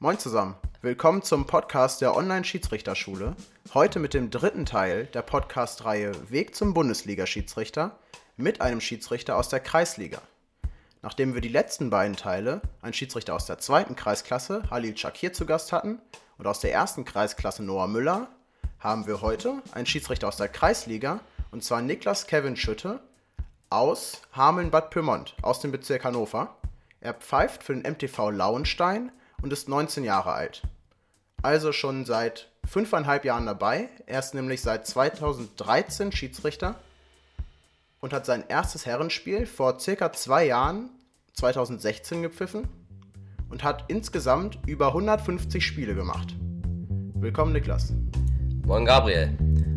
Moin zusammen. Willkommen zum Podcast der Online-Schiedsrichterschule. Heute mit dem dritten Teil der Podcast-Reihe Weg zum Bundesliga-Schiedsrichter mit einem Schiedsrichter aus der Kreisliga. Nachdem wir die letzten beiden Teile, einen Schiedsrichter aus der zweiten Kreisklasse, Halil Shakir, zu Gast hatten und aus der ersten Kreisklasse Noah Müller, haben wir heute einen Schiedsrichter aus der Kreisliga und zwar Niklas Kevin Schütte aus Hameln-Bad Pyrmont aus dem Bezirk Hannover. Er pfeift für den MTV Lauenstein und ist 19 Jahre alt. Also schon seit fünfeinhalb Jahren dabei. Er ist nämlich seit 2013 Schiedsrichter und hat sein erstes Herrenspiel vor circa zwei Jahren, 2016, gepfiffen und hat insgesamt über 150 Spiele gemacht. Willkommen, Niklas. Moin, Gabriel.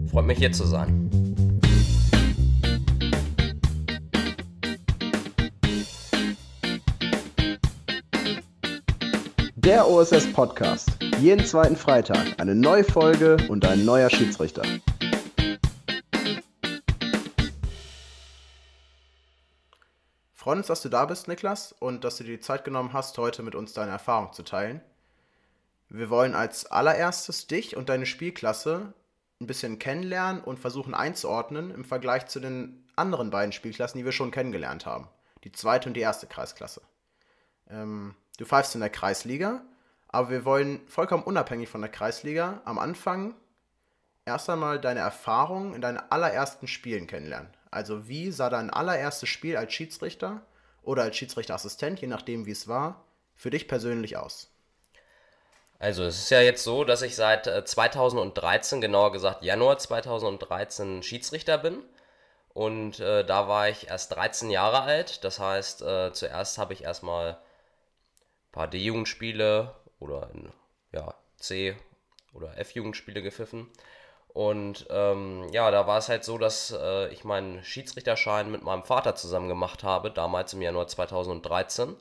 Freut mich hier zu sein. Der OSS Podcast. Jeden zweiten Freitag eine neue Folge und ein neuer Schiedsrichter. Freuen uns, dass du da bist, Niklas, und dass du dir die Zeit genommen hast, heute mit uns deine Erfahrung zu teilen. Wir wollen als allererstes dich und deine Spielklasse ein bisschen kennenlernen und versuchen einzuordnen im Vergleich zu den anderen beiden Spielklassen, die wir schon kennengelernt haben. Die zweite und die erste Kreisklasse. Ähm, du pfeifst in der Kreisliga, aber wir wollen vollkommen unabhängig von der Kreisliga am Anfang erst einmal deine Erfahrungen in deinen allerersten Spielen kennenlernen. Also wie sah dein allererstes Spiel als Schiedsrichter oder als Schiedsrichterassistent, je nachdem wie es war, für dich persönlich aus? Also es ist ja jetzt so, dass ich seit 2013, äh, genauer gesagt Januar 2013, Schiedsrichter bin. Und äh, da war ich erst 13 Jahre alt. Das heißt, äh, zuerst habe ich erstmal paar D-Jugendspiele oder in, ja, C- oder F-Jugendspiele gepfiffen. Und ähm, ja, da war es halt so, dass äh, ich meinen Schiedsrichterschein mit meinem Vater zusammen gemacht habe, damals im Januar 2013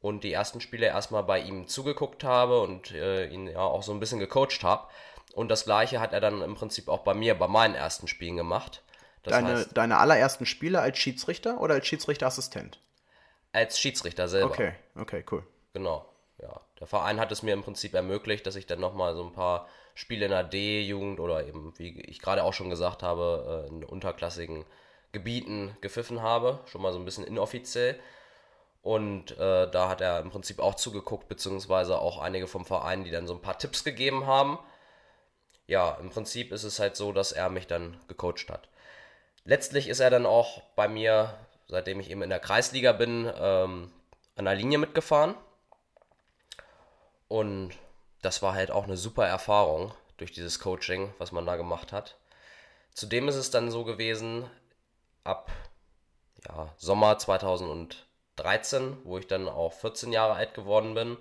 und die ersten Spiele erstmal bei ihm zugeguckt habe und äh, ihn ja auch so ein bisschen gecoacht habe. Und das gleiche hat er dann im Prinzip auch bei mir, bei meinen ersten Spielen gemacht. Das deine, heißt, deine allerersten Spiele als Schiedsrichter oder als Schiedsrichterassistent? Als Schiedsrichter selber. Okay, okay, cool. Genau, ja. Der Verein hat es mir im Prinzip ermöglicht, dass ich dann nochmal so ein paar Spiele in der D-Jugend oder eben, wie ich gerade auch schon gesagt habe, äh, in unterklassigen Gebieten gepfiffen habe. Schon mal so ein bisschen inoffiziell. Und äh, da hat er im Prinzip auch zugeguckt, beziehungsweise auch einige vom Verein, die dann so ein paar Tipps gegeben haben. Ja, im Prinzip ist es halt so, dass er mich dann gecoacht hat. Letztlich ist er dann auch bei mir, seitdem ich eben in der Kreisliga bin, ähm, an der Linie mitgefahren. Und das war halt auch eine super Erfahrung durch dieses Coaching, was man da gemacht hat. Zudem ist es dann so gewesen, ab ja, Sommer 2000 13, wo ich dann auch 14 Jahre alt geworden bin,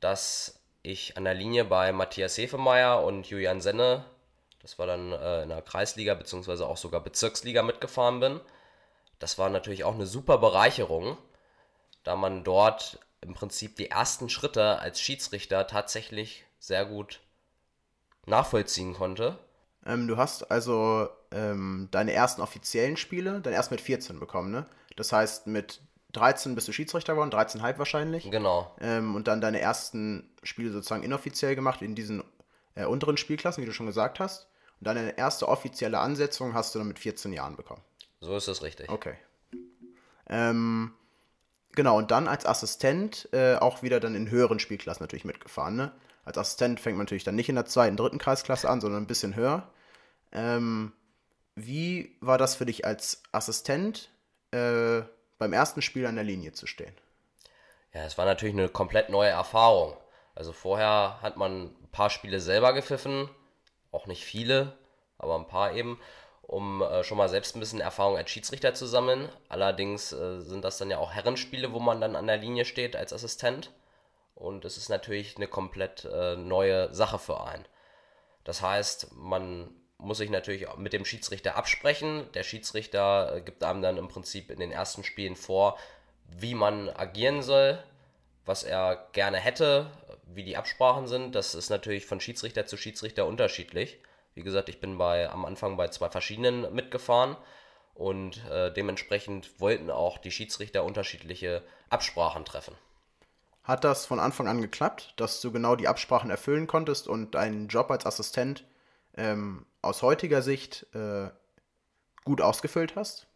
dass ich an der Linie bei Matthias Hefemeyer und Julian Senne, das war dann äh, in der Kreisliga bzw. auch sogar Bezirksliga mitgefahren bin. Das war natürlich auch eine super Bereicherung, da man dort im Prinzip die ersten Schritte als Schiedsrichter tatsächlich sehr gut nachvollziehen konnte. Ähm, du hast also ähm, deine ersten offiziellen Spiele dann erst mit 14 bekommen, ne? Das heißt, mit 13 bist du Schiedsrichter geworden, 13,5 wahrscheinlich. Genau. Ähm, und dann deine ersten Spiele sozusagen inoffiziell gemacht in diesen äh, unteren Spielklassen, wie du schon gesagt hast. Und dann deine erste offizielle Ansetzung hast du dann mit 14 Jahren bekommen. So ist das richtig. Okay. Ähm, genau, und dann als Assistent äh, auch wieder dann in höheren Spielklassen natürlich mitgefahren. Ne? Als Assistent fängt man natürlich dann nicht in der zweiten, dritten Kreisklasse an, sondern ein bisschen höher. Ähm, wie war das für dich als Assistent? Äh, beim ersten Spiel an der Linie zu stehen? Ja, es war natürlich eine komplett neue Erfahrung. Also vorher hat man ein paar Spiele selber gepfiffen, auch nicht viele, aber ein paar eben, um äh, schon mal selbst ein bisschen Erfahrung als Schiedsrichter zu sammeln. Allerdings äh, sind das dann ja auch Herrenspiele, wo man dann an der Linie steht als Assistent. Und es ist natürlich eine komplett äh, neue Sache für einen. Das heißt, man muss ich natürlich mit dem Schiedsrichter absprechen. Der Schiedsrichter äh, gibt einem dann im Prinzip in den ersten Spielen vor, wie man agieren soll, was er gerne hätte, wie die Absprachen sind. Das ist natürlich von Schiedsrichter zu Schiedsrichter unterschiedlich. Wie gesagt, ich bin bei, am Anfang bei zwei verschiedenen mitgefahren und äh, dementsprechend wollten auch die Schiedsrichter unterschiedliche Absprachen treffen. Hat das von Anfang an geklappt, dass du genau die Absprachen erfüllen konntest und deinen Job als Assistent ähm, aus heutiger Sicht äh, gut ausgefüllt hast?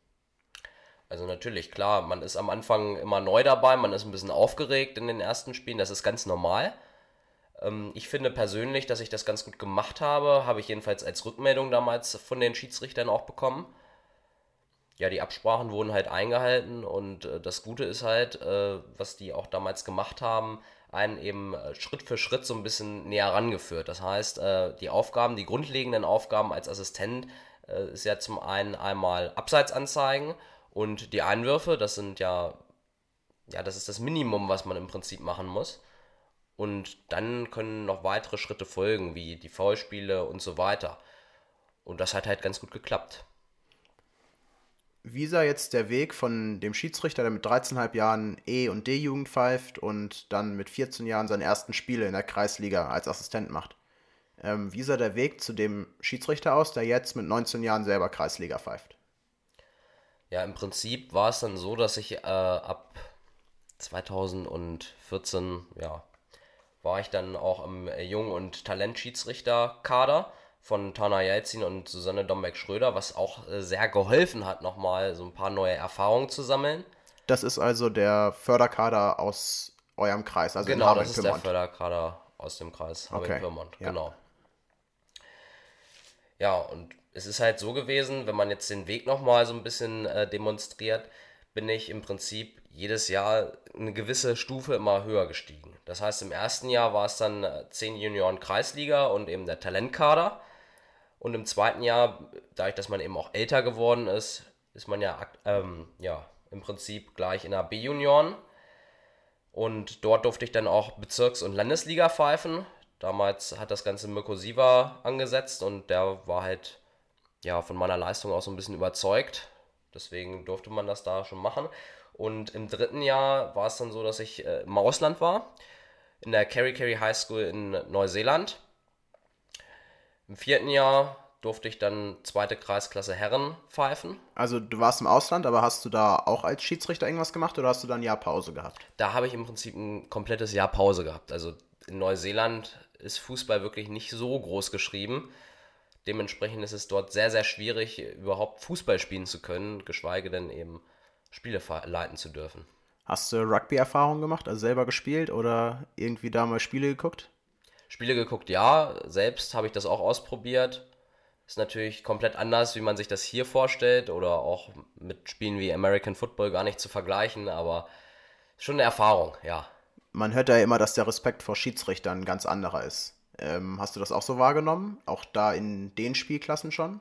Also natürlich, klar, man ist am Anfang immer neu dabei, man ist ein bisschen aufgeregt in den ersten Spielen, das ist ganz normal. Ähm, ich finde persönlich, dass ich das ganz gut gemacht habe, habe ich jedenfalls als Rückmeldung damals von den Schiedsrichtern auch bekommen. Ja, die Absprachen wurden halt eingehalten und äh, das Gute ist halt, äh, was die auch damals gemacht haben, einen eben äh, Schritt für Schritt so ein bisschen näher rangeführt. Das heißt, die Aufgaben, die grundlegenden Aufgaben als Assistent ist ja zum einen einmal Abseitsanzeigen und die Einwürfe, das sind ja, ja, das ist das Minimum, was man im Prinzip machen muss. Und dann können noch weitere Schritte folgen, wie die Foulspiele und so weiter. Und das hat halt ganz gut geklappt. Wie sah jetzt der Weg von dem Schiedsrichter, der mit 13,5 Jahren E- und D-Jugend pfeift und dann mit 14 Jahren seine ersten Spiele in der Kreisliga als Assistent macht? Ähm, wie sah der Weg zu dem Schiedsrichter aus, der jetzt mit 19 Jahren selber Kreisliga pfeift? Ja, im Prinzip war es dann so, dass ich äh, ab 2014, ja, war ich dann auch im Jung- und Talentschiedsrichter-Kader von Tana Jelzin und Susanne Dombeck-Schröder, was auch äh, sehr geholfen hat, nochmal so ein paar neue Erfahrungen zu sammeln. Das ist also der Förderkader aus eurem Kreis, also genau, das ist der Förderkader aus dem Kreis Hameln-Pyrmont, okay. genau. Ja, und es ist halt so gewesen, wenn man jetzt den Weg nochmal so ein bisschen äh, demonstriert, bin ich im Prinzip jedes Jahr eine gewisse Stufe immer höher gestiegen. Das heißt, im ersten Jahr war es dann 10 äh, Junioren Kreisliga und eben der Talentkader. Und im zweiten Jahr, dadurch, dass man eben auch älter geworden ist, ist man ja, ähm, ja im Prinzip gleich in der B-Junioren. Und dort durfte ich dann auch Bezirks- und Landesliga pfeifen. Damals hat das Ganze Mirko Siva angesetzt und der war halt ja, von meiner Leistung auch so ein bisschen überzeugt. Deswegen durfte man das da schon machen. Und im dritten Jahr war es dann so, dass ich äh, im Ausland war, in der Kerry Kerry High School in Neuseeland. Im vierten Jahr durfte ich dann zweite Kreisklasse Herren pfeifen. Also du warst im Ausland, aber hast du da auch als Schiedsrichter irgendwas gemacht oder hast du da ein Jahr Pause gehabt? Da habe ich im Prinzip ein komplettes Jahr Pause gehabt. Also in Neuseeland ist Fußball wirklich nicht so groß geschrieben. Dementsprechend ist es dort sehr, sehr schwierig, überhaupt Fußball spielen zu können, geschweige denn eben Spiele leiten zu dürfen. Hast du Rugby-Erfahrung gemacht, also selber gespielt oder irgendwie da mal Spiele geguckt? Spiele geguckt, ja. Selbst habe ich das auch ausprobiert. Ist natürlich komplett anders, wie man sich das hier vorstellt oder auch mit Spielen wie American Football gar nicht zu vergleichen, aber schon eine Erfahrung, ja. Man hört ja immer, dass der Respekt vor Schiedsrichtern ganz anderer ist. Ähm, hast du das auch so wahrgenommen? Auch da in den Spielklassen schon?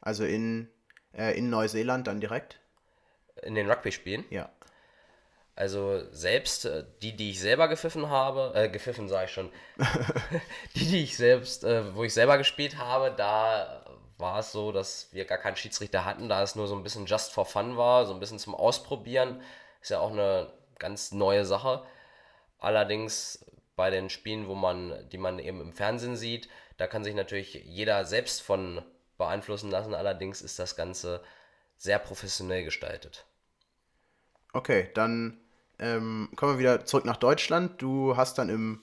Also in, äh, in Neuseeland dann direkt? In den Rugby-Spielen? Ja. Also selbst äh, die, die ich selber gepfiffen habe, äh, gepfiffen sage ich schon, die, die ich selbst, äh, wo ich selber gespielt habe, da war es so, dass wir gar keinen Schiedsrichter hatten, da es nur so ein bisschen just for fun war, so ein bisschen zum Ausprobieren. Ist ja auch eine ganz neue Sache. Allerdings bei den Spielen, wo man, die man eben im Fernsehen sieht, da kann sich natürlich jeder selbst von beeinflussen lassen. Allerdings ist das Ganze sehr professionell gestaltet. Okay, dann ähm, kommen wir wieder zurück nach Deutschland. Du hast dann im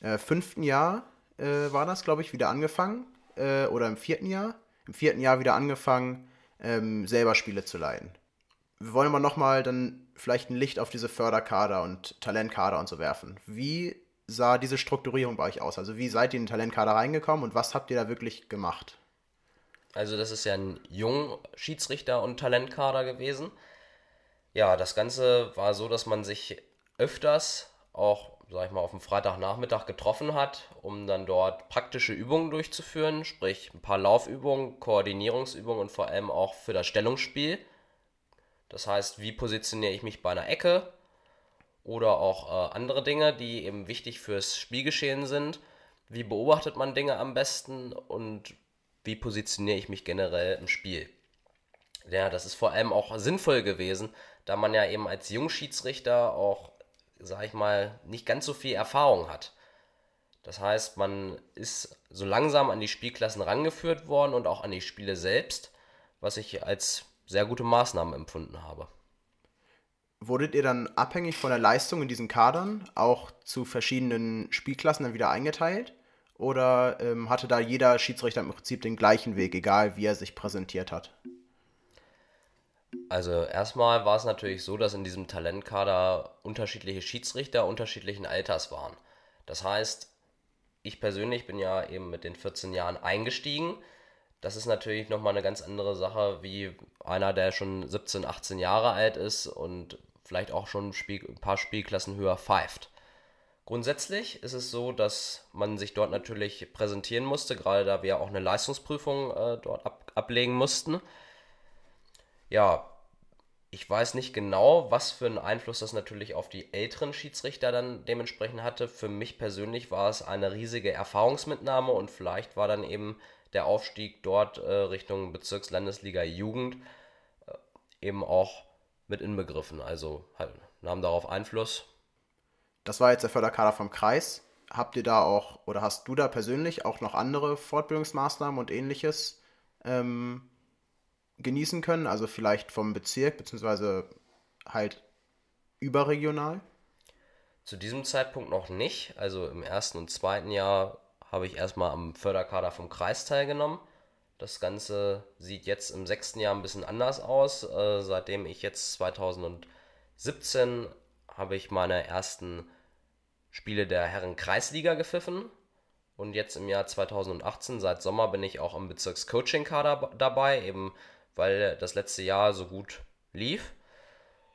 äh, fünften Jahr, äh, war das, glaube ich, wieder angefangen. Äh, oder im vierten Jahr. Im vierten Jahr wieder angefangen, ähm, selber Spiele zu leiten. Wir wollen aber nochmal dann vielleicht ein Licht auf diese Förderkader und Talentkader und so werfen. Wie sah diese Strukturierung bei euch aus? Also wie seid ihr in den Talentkader reingekommen und was habt ihr da wirklich gemacht? Also das ist ja ein jung Schiedsrichter und Talentkader gewesen. Ja, das Ganze war so, dass man sich öfters auch, sag ich mal, auf dem Freitagnachmittag getroffen hat, um dann dort praktische Übungen durchzuführen, sprich ein paar Laufübungen, Koordinierungsübungen und vor allem auch für das Stellungsspiel. Das heißt, wie positioniere ich mich bei einer Ecke oder auch äh, andere Dinge, die eben wichtig fürs Spielgeschehen sind. Wie beobachtet man Dinge am besten und wie positioniere ich mich generell im Spiel? Ja, das ist vor allem auch sinnvoll gewesen, da man ja eben als Jungschiedsrichter auch, sag ich mal, nicht ganz so viel Erfahrung hat. Das heißt, man ist so langsam an die Spielklassen rangeführt worden und auch an die Spiele selbst, was ich als sehr gute Maßnahmen empfunden habe. wurdet ihr dann abhängig von der Leistung in diesen Kadern auch zu verschiedenen Spielklassen dann wieder eingeteilt? Oder ähm, hatte da jeder Schiedsrichter im Prinzip den gleichen Weg, egal wie er sich präsentiert hat? Also erstmal war es natürlich so, dass in diesem Talentkader unterschiedliche Schiedsrichter unterschiedlichen Alters waren. Das heißt, ich persönlich bin ja eben mit den 14 Jahren eingestiegen. Das ist natürlich nochmal eine ganz andere Sache wie einer, der schon 17, 18 Jahre alt ist und vielleicht auch schon ein, Spiel, ein paar Spielklassen höher pfeift. Grundsätzlich ist es so, dass man sich dort natürlich präsentieren musste, gerade da wir auch eine Leistungsprüfung äh, dort ab, ablegen mussten. Ja, ich weiß nicht genau, was für einen Einfluss das natürlich auf die älteren Schiedsrichter dann dementsprechend hatte. Für mich persönlich war es eine riesige Erfahrungsmitnahme und vielleicht war dann eben der Aufstieg dort äh, Richtung Bezirkslandesliga Jugend äh, eben auch mit inbegriffen. Also halt, nahm darauf Einfluss. Das war jetzt der Förderkader vom Kreis. Habt ihr da auch oder hast du da persönlich auch noch andere Fortbildungsmaßnahmen und ähnliches ähm, genießen können? Also vielleicht vom Bezirk, beziehungsweise halt überregional? Zu diesem Zeitpunkt noch nicht. Also im ersten und zweiten Jahr habe ich erstmal am Förderkader vom Kreis teilgenommen. Das Ganze sieht jetzt im sechsten Jahr ein bisschen anders aus. Äh, seitdem ich jetzt 2017 habe ich meine ersten Spiele der Herren Kreisliga gepfiffen. Und jetzt im Jahr 2018, seit Sommer, bin ich auch im Bezirkscoaching-Kader dabei, eben weil das letzte Jahr so gut lief.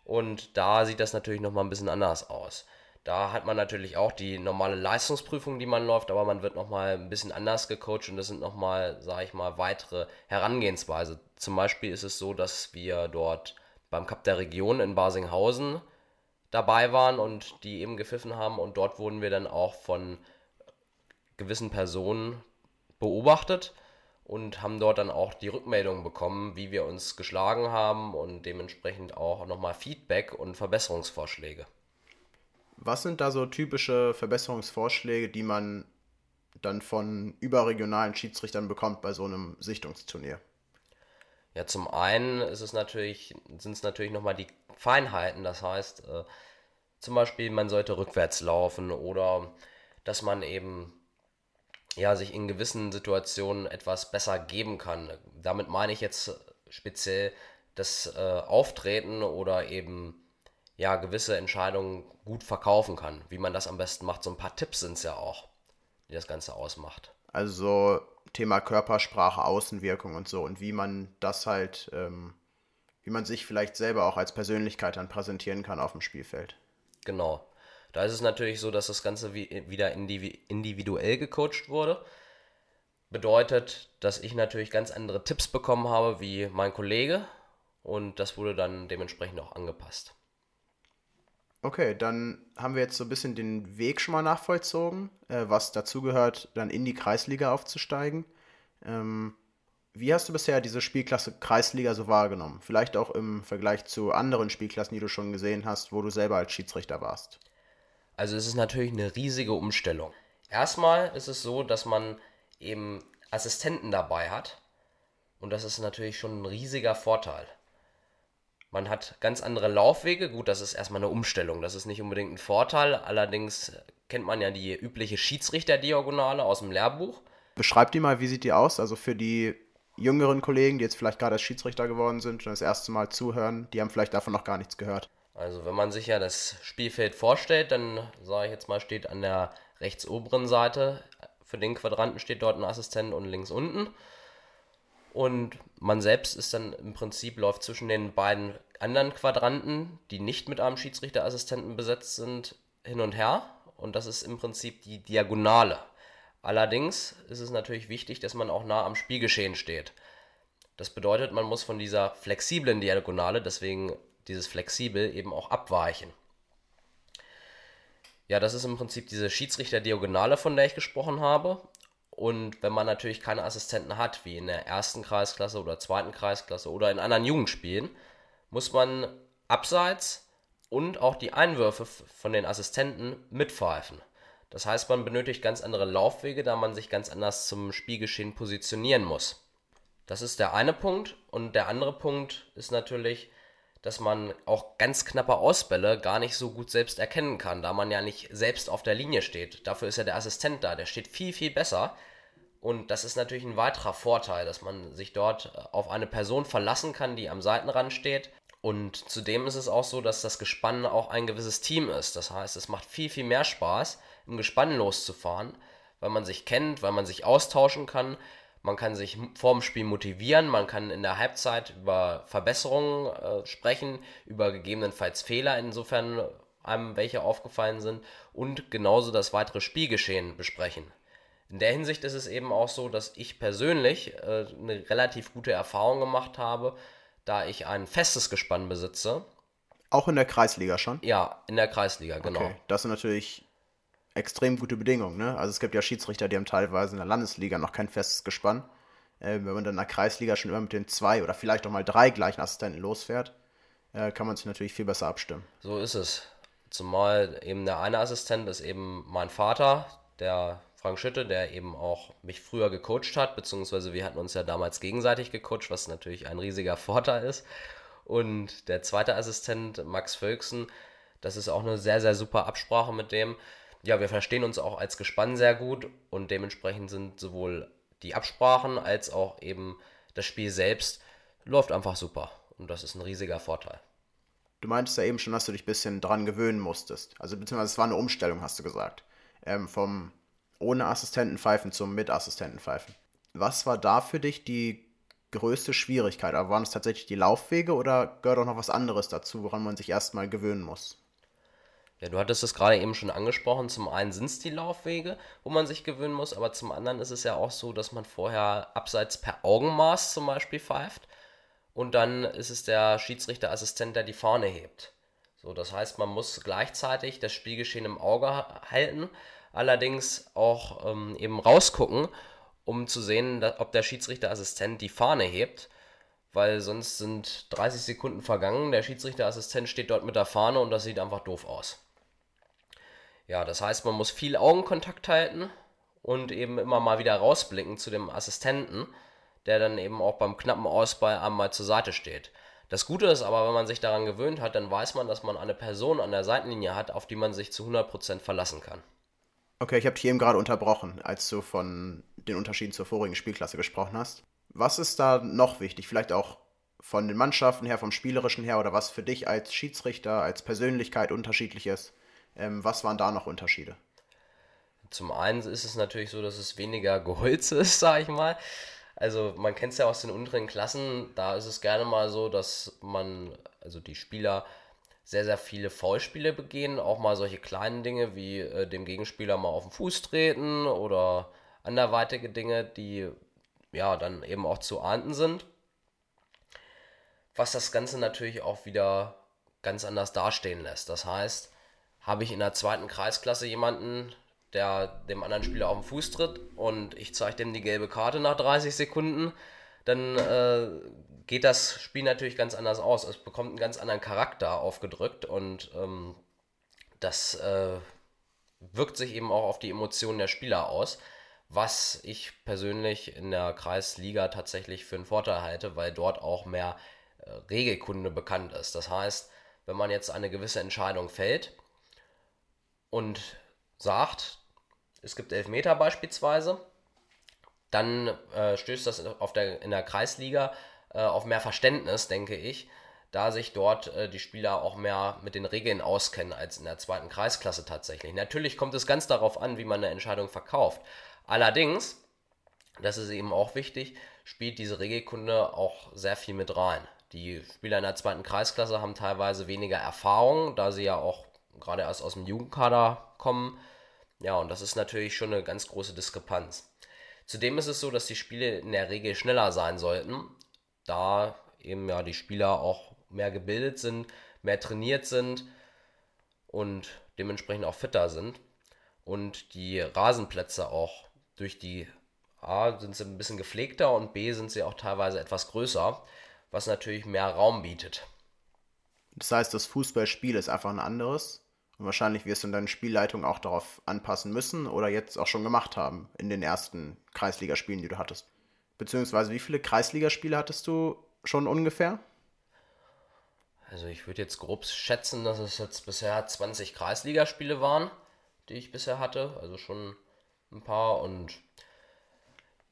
Und da sieht das natürlich nochmal ein bisschen anders aus. Da hat man natürlich auch die normale Leistungsprüfung, die man läuft, aber man wird nochmal ein bisschen anders gecoacht und das sind nochmal, sage ich mal, weitere Herangehensweise. Zum Beispiel ist es so, dass wir dort beim Cup der Region in Basinghausen dabei waren und die eben gepfiffen haben und dort wurden wir dann auch von gewissen Personen beobachtet und haben dort dann auch die Rückmeldung bekommen, wie wir uns geschlagen haben und dementsprechend auch nochmal Feedback und Verbesserungsvorschläge. Was sind da so typische Verbesserungsvorschläge, die man dann von überregionalen Schiedsrichtern bekommt bei so einem Sichtungsturnier? Ja, zum einen ist es natürlich, sind es natürlich nochmal die Feinheiten, das heißt, äh, zum Beispiel, man sollte rückwärts laufen oder dass man eben ja, sich in gewissen Situationen etwas besser geben kann. Damit meine ich jetzt speziell das äh, Auftreten oder eben ja gewisse Entscheidungen gut verkaufen kann. Wie man das am besten macht. So ein paar Tipps sind es ja auch, die das Ganze ausmacht. Also Thema Körpersprache, Außenwirkung und so und wie man das halt, ähm, wie man sich vielleicht selber auch als Persönlichkeit dann präsentieren kann auf dem Spielfeld. Genau. Da ist es natürlich so, dass das Ganze wie, wieder individuell gecoacht wurde. Bedeutet, dass ich natürlich ganz andere Tipps bekommen habe wie mein Kollege und das wurde dann dementsprechend auch angepasst. Okay, dann haben wir jetzt so ein bisschen den Weg schon mal nachvollzogen, äh, was dazugehört, dann in die Kreisliga aufzusteigen. Ähm, wie hast du bisher diese Spielklasse Kreisliga so wahrgenommen? Vielleicht auch im Vergleich zu anderen Spielklassen, die du schon gesehen hast, wo du selber als Schiedsrichter warst. Also es ist natürlich eine riesige Umstellung. Erstmal ist es so, dass man eben Assistenten dabei hat. Und das ist natürlich schon ein riesiger Vorteil. Man hat ganz andere Laufwege. Gut, das ist erstmal eine Umstellung. Das ist nicht unbedingt ein Vorteil. Allerdings kennt man ja die übliche Schiedsrichterdiagonale aus dem Lehrbuch. Beschreibt die mal, wie sieht die aus? Also für die jüngeren Kollegen, die jetzt vielleicht gerade als Schiedsrichter geworden sind und das erste Mal zuhören, die haben vielleicht davon noch gar nichts gehört. Also wenn man sich ja das Spielfeld vorstellt, dann sage ich jetzt mal, steht an der rechts oberen Seite für den Quadranten steht dort ein Assistent und links unten. Und man selbst ist dann im Prinzip läuft zwischen den beiden anderen Quadranten, die nicht mit einem Schiedsrichterassistenten besetzt sind, hin und her. Und das ist im Prinzip die Diagonale. Allerdings ist es natürlich wichtig, dass man auch nah am Spielgeschehen steht. Das bedeutet, man muss von dieser flexiblen Diagonale, deswegen dieses flexibel eben auch abweichen. Ja, das ist im Prinzip diese Schiedsrichter-Diagonale, von der ich gesprochen habe. Und wenn man natürlich keine Assistenten hat, wie in der ersten Kreisklasse oder zweiten Kreisklasse oder in anderen Jugendspielen, muss man abseits und auch die Einwürfe von den Assistenten mitpfeifen. Das heißt, man benötigt ganz andere Laufwege, da man sich ganz anders zum Spielgeschehen positionieren muss. Das ist der eine Punkt. Und der andere Punkt ist natürlich, dass man auch ganz knappe Ausbälle gar nicht so gut selbst erkennen kann, da man ja nicht selbst auf der Linie steht. Dafür ist ja der Assistent da, der steht viel, viel besser. Und das ist natürlich ein weiterer Vorteil, dass man sich dort auf eine Person verlassen kann, die am Seitenrand steht. Und zudem ist es auch so, dass das Gespann auch ein gewisses Team ist. Das heißt, es macht viel, viel mehr Spaß, im Gespann loszufahren, weil man sich kennt, weil man sich austauschen kann, man kann sich vorm Spiel motivieren, man kann in der Halbzeit über Verbesserungen äh, sprechen, über gegebenenfalls Fehler, insofern einem welche aufgefallen sind, und genauso das weitere Spielgeschehen besprechen. In der Hinsicht ist es eben auch so, dass ich persönlich äh, eine relativ gute Erfahrung gemacht habe, da ich ein festes Gespann besitze. Auch in der Kreisliga schon? Ja, in der Kreisliga, genau. Okay, das sind natürlich extrem gute Bedingungen. Ne? Also es gibt ja Schiedsrichter, die haben teilweise in der Landesliga noch kein festes Gespann. Äh, wenn man dann in der Kreisliga schon immer mit den zwei oder vielleicht auch mal drei gleichen Assistenten losfährt, äh, kann man sich natürlich viel besser abstimmen. So ist es. Zumal eben der eine Assistent ist eben mein Vater, der Frank Schütte, der eben auch mich früher gecoacht hat, beziehungsweise wir hatten uns ja damals gegenseitig gecoacht, was natürlich ein riesiger Vorteil ist. Und der zweite Assistent, Max Völksen, das ist auch eine sehr, sehr super Absprache mit dem ja, wir verstehen uns auch als Gespann sehr gut und dementsprechend sind sowohl die Absprachen als auch eben das Spiel selbst läuft einfach super und das ist ein riesiger Vorteil. Du meintest ja eben schon, dass du dich ein bisschen dran gewöhnen musstest. Also beziehungsweise es war eine Umstellung, hast du gesagt. Ähm, vom ohne Assistentenpfeifen zum mit Assistentenpfeifen. Was war da für dich die größte Schwierigkeit? Aber waren es tatsächlich die Laufwege oder gehört auch noch was anderes dazu, woran man sich erstmal gewöhnen muss? Ja, du hattest es gerade eben schon angesprochen. Zum einen sind es die Laufwege, wo man sich gewöhnen muss, aber zum anderen ist es ja auch so, dass man vorher abseits per Augenmaß zum Beispiel pfeift und dann ist es der Schiedsrichterassistent, der die Fahne hebt. So, das heißt, man muss gleichzeitig das Spielgeschehen im Auge halten, allerdings auch ähm, eben rausgucken, um zu sehen, ob der Schiedsrichterassistent die Fahne hebt weil sonst sind 30 Sekunden vergangen, der Schiedsrichterassistent steht dort mit der Fahne und das sieht einfach doof aus. Ja, das heißt, man muss viel Augenkontakt halten und eben immer mal wieder rausblicken zu dem Assistenten, der dann eben auch beim knappen Ausball einmal zur Seite steht. Das Gute ist aber, wenn man sich daran gewöhnt hat, dann weiß man, dass man eine Person an der Seitenlinie hat, auf die man sich zu 100% verlassen kann. Okay, ich habe dich eben gerade unterbrochen, als du von den Unterschieden zur vorigen Spielklasse gesprochen hast. Was ist da noch wichtig? Vielleicht auch von den Mannschaften her, vom Spielerischen her oder was für dich als Schiedsrichter, als Persönlichkeit unterschiedlich ist? Ähm, was waren da noch Unterschiede? Zum einen ist es natürlich so, dass es weniger Geholz ist, sag ich mal. Also man kennt es ja aus den unteren Klassen, da ist es gerne mal so, dass man, also die Spieler sehr, sehr viele Foulspiele begehen, auch mal solche kleinen Dinge wie äh, dem Gegenspieler mal auf den Fuß treten oder anderweitige Dinge, die ja dann eben auch zu ahnden sind. Was das Ganze natürlich auch wieder ganz anders dastehen lässt. Das heißt, habe ich in der zweiten Kreisklasse jemanden, der dem anderen Spieler auf den Fuß tritt und ich zeige dem die gelbe Karte nach 30 Sekunden, dann äh, geht das Spiel natürlich ganz anders aus. Es bekommt einen ganz anderen Charakter aufgedrückt und ähm, das äh, wirkt sich eben auch auf die Emotionen der Spieler aus, was ich persönlich in der Kreisliga tatsächlich für einen Vorteil halte, weil dort auch mehr äh, Regelkunde bekannt ist. Das heißt, wenn man jetzt eine gewisse Entscheidung fällt, und sagt, es gibt Elfmeter beispielsweise, dann äh, stößt das auf der, in der Kreisliga äh, auf mehr Verständnis, denke ich, da sich dort äh, die Spieler auch mehr mit den Regeln auskennen als in der zweiten Kreisklasse tatsächlich. Natürlich kommt es ganz darauf an, wie man eine Entscheidung verkauft. Allerdings, das ist eben auch wichtig, spielt diese Regelkunde auch sehr viel mit rein. Die Spieler in der zweiten Kreisklasse haben teilweise weniger Erfahrung, da sie ja auch gerade erst aus dem Jugendkader kommen. Ja, und das ist natürlich schon eine ganz große Diskrepanz. Zudem ist es so, dass die Spiele in der Regel schneller sein sollten, da eben ja die Spieler auch mehr gebildet sind, mehr trainiert sind und dementsprechend auch fitter sind. Und die Rasenplätze auch durch die A sind sie ein bisschen gepflegter und B sind sie auch teilweise etwas größer, was natürlich mehr Raum bietet. Das heißt, das Fußballspiel ist einfach ein anderes. Und wahrscheinlich wirst du in deiner Spielleitung auch darauf anpassen müssen oder jetzt auch schon gemacht haben in den ersten Kreisligaspielen, die du hattest. Beziehungsweise wie viele Kreisligaspiele hattest du schon ungefähr? Also ich würde jetzt grob schätzen, dass es jetzt bisher 20 Kreisligaspiele waren, die ich bisher hatte. Also schon ein paar. Und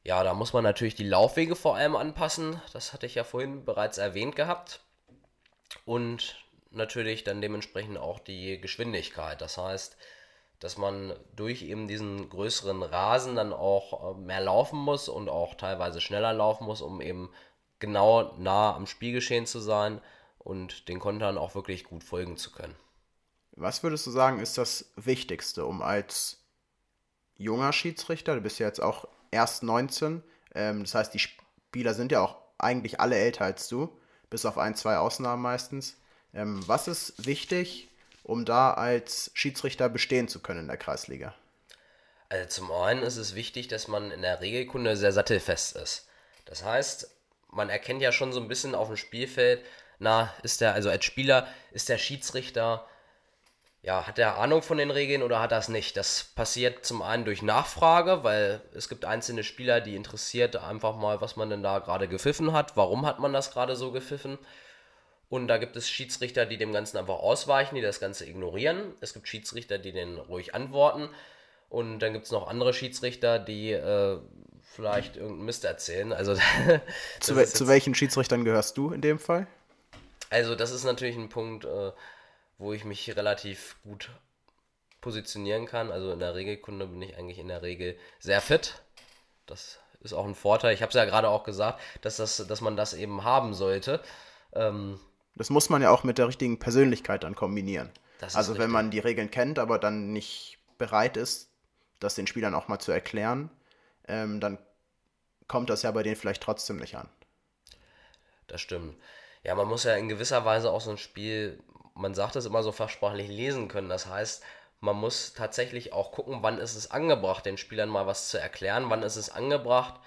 ja, da muss man natürlich die Laufwege vor allem anpassen. Das hatte ich ja vorhin bereits erwähnt gehabt. Und natürlich dann dementsprechend auch die Geschwindigkeit. Das heißt, dass man durch eben diesen größeren Rasen dann auch äh, mehr laufen muss und auch teilweise schneller laufen muss, um eben genau nah am Spielgeschehen zu sein und den Kontern auch wirklich gut folgen zu können. Was würdest du sagen, ist das Wichtigste, um als junger Schiedsrichter, du bist ja jetzt auch erst 19, ähm, das heißt, die Spieler sind ja auch eigentlich alle älter als du, bis auf ein, zwei Ausnahmen meistens. Ähm, was ist wichtig, um da als Schiedsrichter bestehen zu können in der Kreisliga? Also zum einen ist es wichtig, dass man in der Regelkunde sehr sattelfest ist. Das heißt, man erkennt ja schon so ein bisschen auf dem Spielfeld, na, ist der, also als Spieler, ist der Schiedsrichter, ja, hat er Ahnung von den Regeln oder hat es nicht? Das passiert zum einen durch Nachfrage, weil es gibt einzelne Spieler, die interessiert einfach mal, was man denn da gerade gepfiffen hat, warum hat man das gerade so gepfiffen. Und da gibt es Schiedsrichter, die dem Ganzen einfach ausweichen, die das Ganze ignorieren. Es gibt Schiedsrichter, die den ruhig antworten. Und dann gibt es noch andere Schiedsrichter, die äh, vielleicht irgendeinen Mist erzählen. Also zu, we zu welchen Schiedsrichtern gehörst du in dem Fall? Also das ist natürlich ein Punkt, äh, wo ich mich relativ gut positionieren kann. Also in der Regelkunde bin ich eigentlich in der Regel sehr fit. Das ist auch ein Vorteil. Ich habe es ja gerade auch gesagt, dass, das, dass man das eben haben sollte. Ähm, das muss man ja auch mit der richtigen Persönlichkeit dann kombinieren. Also wenn man die Regeln kennt, aber dann nicht bereit ist, das den Spielern auch mal zu erklären, ähm, dann kommt das ja bei denen vielleicht trotzdem nicht an. Das stimmt. Ja, man muss ja in gewisser Weise auch so ein Spiel, man sagt es immer so fachsprachlich lesen können. Das heißt, man muss tatsächlich auch gucken, wann ist es angebracht, den Spielern mal was zu erklären, wann ist es angebracht,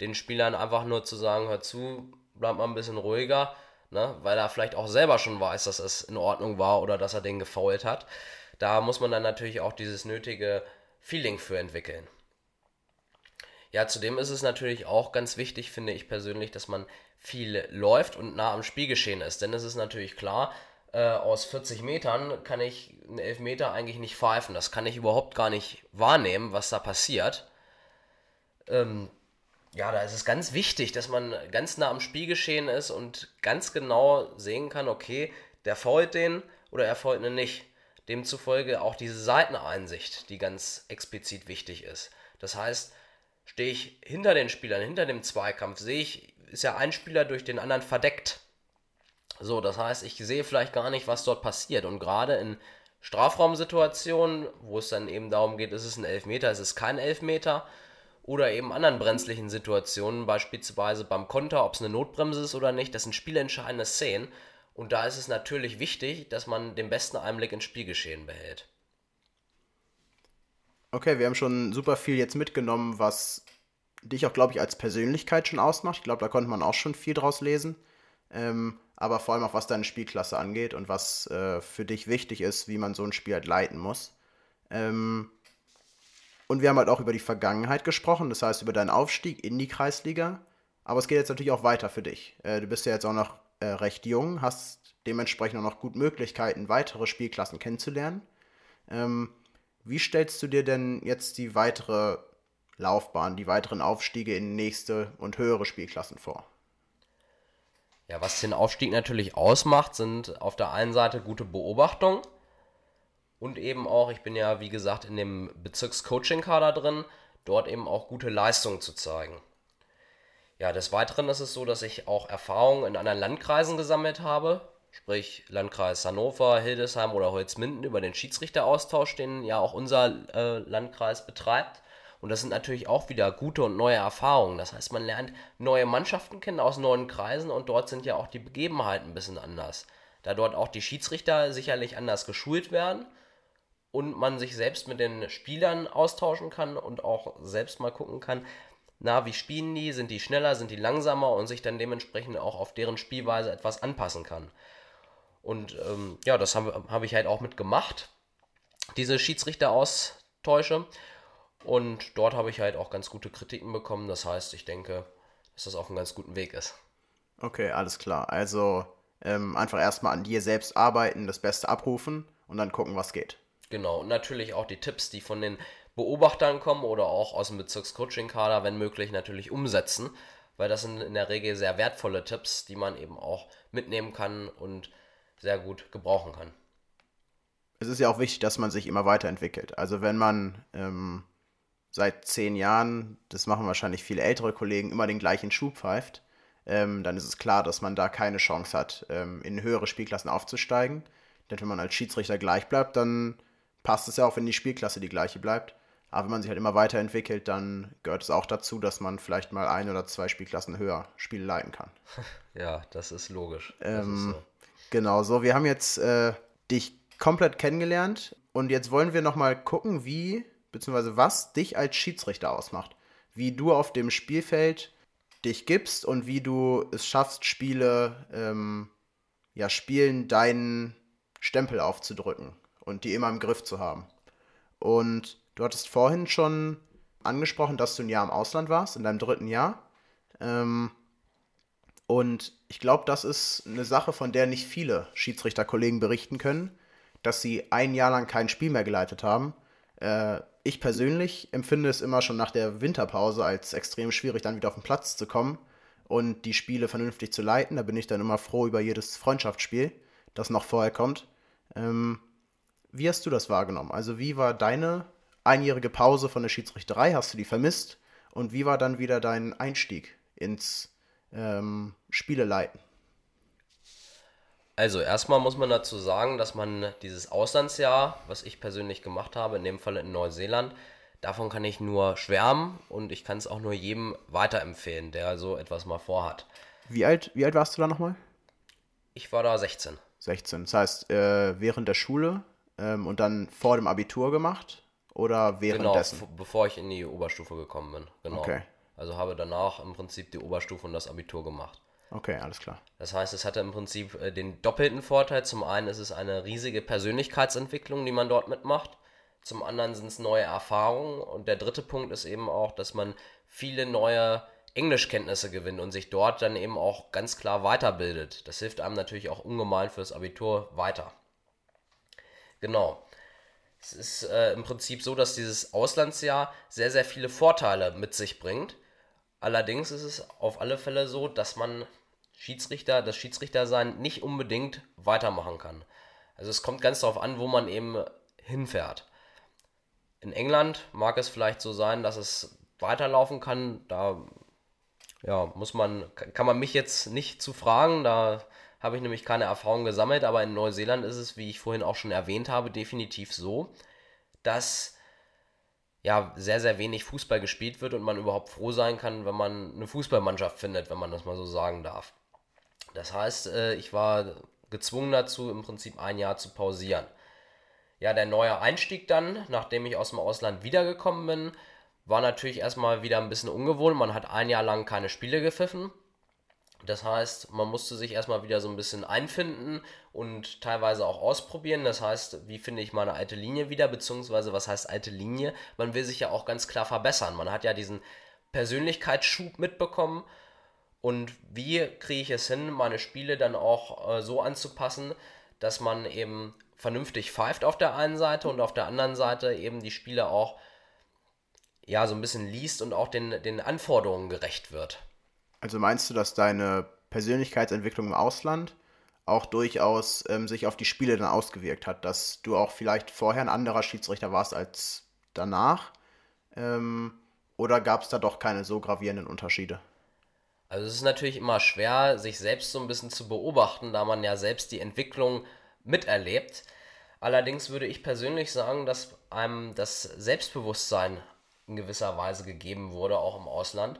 den Spielern einfach nur zu sagen, hör zu, bleib mal ein bisschen ruhiger, ne? weil er vielleicht auch selber schon weiß, dass es in Ordnung war oder dass er den gefault hat. Da muss man dann natürlich auch dieses nötige Feeling für entwickeln. Ja, zudem ist es natürlich auch ganz wichtig, finde ich persönlich, dass man viel läuft und nah am Spielgeschehen ist. Denn es ist natürlich klar, äh, aus 40 Metern kann ich einen Elfmeter eigentlich nicht pfeifen. Das kann ich überhaupt gar nicht wahrnehmen, was da passiert. Ähm, ja, da ist es ganz wichtig, dass man ganz nah am Spielgeschehen ist und ganz genau sehen kann, okay, der fault den oder er fault ihn nicht. Demzufolge auch diese Seiteneinsicht, die ganz explizit wichtig ist. Das heißt, stehe ich hinter den Spielern, hinter dem Zweikampf, sehe ich, ist ja ein Spieler durch den anderen verdeckt. So, das heißt, ich sehe vielleicht gar nicht, was dort passiert. Und gerade in Strafraumsituationen, wo es dann eben darum geht, ist es ein Elfmeter, ist es kein Elfmeter, oder eben anderen brenzlichen Situationen, beispielsweise beim Konter, ob es eine Notbremse ist oder nicht, das sind spielentscheidende Szenen. Und da ist es natürlich wichtig, dass man den besten Einblick ins Spielgeschehen behält. Okay, wir haben schon super viel jetzt mitgenommen, was dich auch, glaube ich, als Persönlichkeit schon ausmacht. Ich glaube, da konnte man auch schon viel draus lesen. Ähm, aber vor allem auch, was deine Spielklasse angeht und was äh, für dich wichtig ist, wie man so ein Spiel halt leiten muss. Ähm, und wir haben halt auch über die Vergangenheit gesprochen, das heißt über deinen Aufstieg in die Kreisliga. Aber es geht jetzt natürlich auch weiter für dich. Äh, du bist ja jetzt auch noch äh, recht jung, hast dementsprechend auch noch gut Möglichkeiten, weitere Spielklassen kennenzulernen. Ähm, wie stellst du dir denn jetzt die weitere Laufbahn, die weiteren Aufstiege in nächste und höhere Spielklassen vor? Ja, was den Aufstieg natürlich ausmacht, sind auf der einen Seite gute Beobachtungen und eben auch, ich bin ja wie gesagt in dem Bezirkscoaching-Kader drin, dort eben auch gute Leistungen zu zeigen. Ja, des Weiteren ist es so, dass ich auch Erfahrungen in anderen Landkreisen gesammelt habe, sprich Landkreis Hannover, Hildesheim oder Holzminden, über den Schiedsrichteraustausch, den ja auch unser äh, Landkreis betreibt. Und das sind natürlich auch wieder gute und neue Erfahrungen. Das heißt, man lernt neue Mannschaften kennen aus neuen Kreisen und dort sind ja auch die Begebenheiten ein bisschen anders. Da dort auch die Schiedsrichter sicherlich anders geschult werden und man sich selbst mit den Spielern austauschen kann und auch selbst mal gucken kann, na, wie spielen die, sind die schneller, sind die langsamer und sich dann dementsprechend auch auf deren Spielweise etwas anpassen kann. Und ähm, ja, das habe hab ich halt auch mitgemacht, diese Schiedsrichteraustausche. Und dort habe ich halt auch ganz gute Kritiken bekommen. Das heißt, ich denke, dass das auf einem ganz guten Weg ist. Okay, alles klar. Also ähm, einfach erstmal an dir selbst arbeiten, das Beste abrufen und dann gucken, was geht. Genau, und natürlich auch die Tipps, die von den Beobachtern kommen oder auch aus dem Bezirkscoaching-Kader, wenn möglich, natürlich umsetzen, weil das sind in der Regel sehr wertvolle Tipps, die man eben auch mitnehmen kann und sehr gut gebrauchen kann. Es ist ja auch wichtig, dass man sich immer weiterentwickelt. Also wenn man ähm, seit zehn Jahren, das machen wahrscheinlich viele ältere Kollegen, immer den gleichen Schuh pfeift, ähm, dann ist es klar, dass man da keine Chance hat, ähm, in höhere Spielklassen aufzusteigen. Denn wenn man als Schiedsrichter gleich bleibt, dann passt es ja auch, wenn die Spielklasse die gleiche bleibt. Aber wenn man sich halt immer weiterentwickelt, dann gehört es auch dazu, dass man vielleicht mal ein oder zwei Spielklassen höher Spiele leiten kann. Ja, das ist logisch. Ähm, das ist so. Genau, so, wir haben jetzt äh, dich komplett kennengelernt und jetzt wollen wir nochmal gucken, wie, beziehungsweise was dich als Schiedsrichter ausmacht. Wie du auf dem Spielfeld dich gibst und wie du es schaffst, Spiele, ähm, ja, Spielen deinen Stempel aufzudrücken und die immer im Griff zu haben. Und du hattest vorhin schon angesprochen, dass du ein Jahr im Ausland warst, in deinem dritten Jahr. Ähm, und ich glaube, das ist eine Sache, von der nicht viele Schiedsrichterkollegen berichten können, dass sie ein Jahr lang kein Spiel mehr geleitet haben. Äh, ich persönlich empfinde es immer schon nach der Winterpause als extrem schwierig, dann wieder auf den Platz zu kommen und die Spiele vernünftig zu leiten. Da bin ich dann immer froh über jedes Freundschaftsspiel, das noch vorher kommt. Ähm, wie hast du das wahrgenommen? Also wie war deine einjährige Pause von der Schiedsrichterei? Hast du die vermisst? Und wie war dann wieder dein Einstieg ins ähm, Spiele leiten? Also erstmal muss man dazu sagen, dass man dieses Auslandsjahr, was ich persönlich gemacht habe, in dem Fall in Neuseeland, davon kann ich nur schwärmen und ich kann es auch nur jedem weiterempfehlen, der so etwas mal vorhat. Wie alt, wie alt warst du da nochmal? Ich war da 16. 16. Das heißt, äh, während der Schule ähm, und dann vor dem Abitur gemacht oder Genau, währenddessen? f- bevor ich in die Oberstufe gekommen bin. Genau. Okay. Also habe danach im Prinzip die Oberstufe und das Abitur gemacht. Okay, alles klar. Das heißt, es hatte im Prinzip äh, den doppelten Vorteil. Zum einen ist es eine riesige Persönlichkeitsentwicklung, die man dort mitmacht. Zum anderen sind es neue Erfahrungen. Und der dritte Punkt ist eben auch, dass man viele neue Englischkenntnisse gewinnt und sich dort dann eben auch ganz klar weiterbildet. Das hilft einem natürlich auch ungemein fürs Abitur weiter. Genau. Es ist äh, im Prinzip so, dass dieses Auslandsjahr sehr, sehr viele Vorteile mit sich bringt. Allerdings ist es auf alle Fälle so, dass man Schiedsrichter, das Schiedsrichtersein nicht unbedingt weitermachen kann. Also es kommt ganz darauf an, wo man eben hinfährt. In England mag es vielleicht so sein, dass es weiterlaufen kann. Da ja, muss man, kann man mich jetzt nicht zu fragen, da habe ich nämlich keine Erfahrung gesammelt, aber in Neuseeland ist es, wie ich vorhin auch schon erwähnt habe, definitiv so, dass ja sehr, sehr wenig Fußball gespielt wird und man überhaupt froh sein kann, wenn man eine Fußballmannschaft findet, wenn man das mal so sagen darf. Das heißt, äh, ich war gezwungen dazu, im Prinzip ein Jahr zu pausieren. Ja, der neue Einstieg dann, nachdem ich aus dem Ausland wiedergekommen bin, war natürlich erstmal wieder ein bisschen ungewohnt. Man hat ein Jahr lang keine Spiele gepfiffen. Das heißt, man musste sich erstmal wieder so ein bisschen einfinden und teilweise auch ausprobieren. Das heißt, wie finde ich meine alte Linie wieder, beziehungsweise was heißt alte Linie? Man will sich ja auch ganz klar verbessern. Man hat ja diesen Persönlichkeitsschub mitbekommen. Und wie kriege ich es hin, meine Spiele dann auch äh, so anzupassen, dass man eben vernünftig pfeift auf der einen Seite und auf der anderen Seite eben die Spiele auch ja so ein bisschen liest und auch den, den Anforderungen gerecht wird. Also meinst du, dass deine Persönlichkeitsentwicklung im Ausland auch durchaus ähm, sich auf die Spiele dann ausgewirkt hat, dass du auch vielleicht vorher ein anderer Schiedsrichter warst als danach? Ähm, oder gab es da doch keine so gravierenden Unterschiede? Also es ist natürlich immer schwer, sich selbst so ein bisschen zu beobachten, da man ja selbst die Entwicklung miterlebt. Allerdings würde ich persönlich sagen, dass einem das Selbstbewusstsein in gewisser Weise gegeben wurde, auch im Ausland.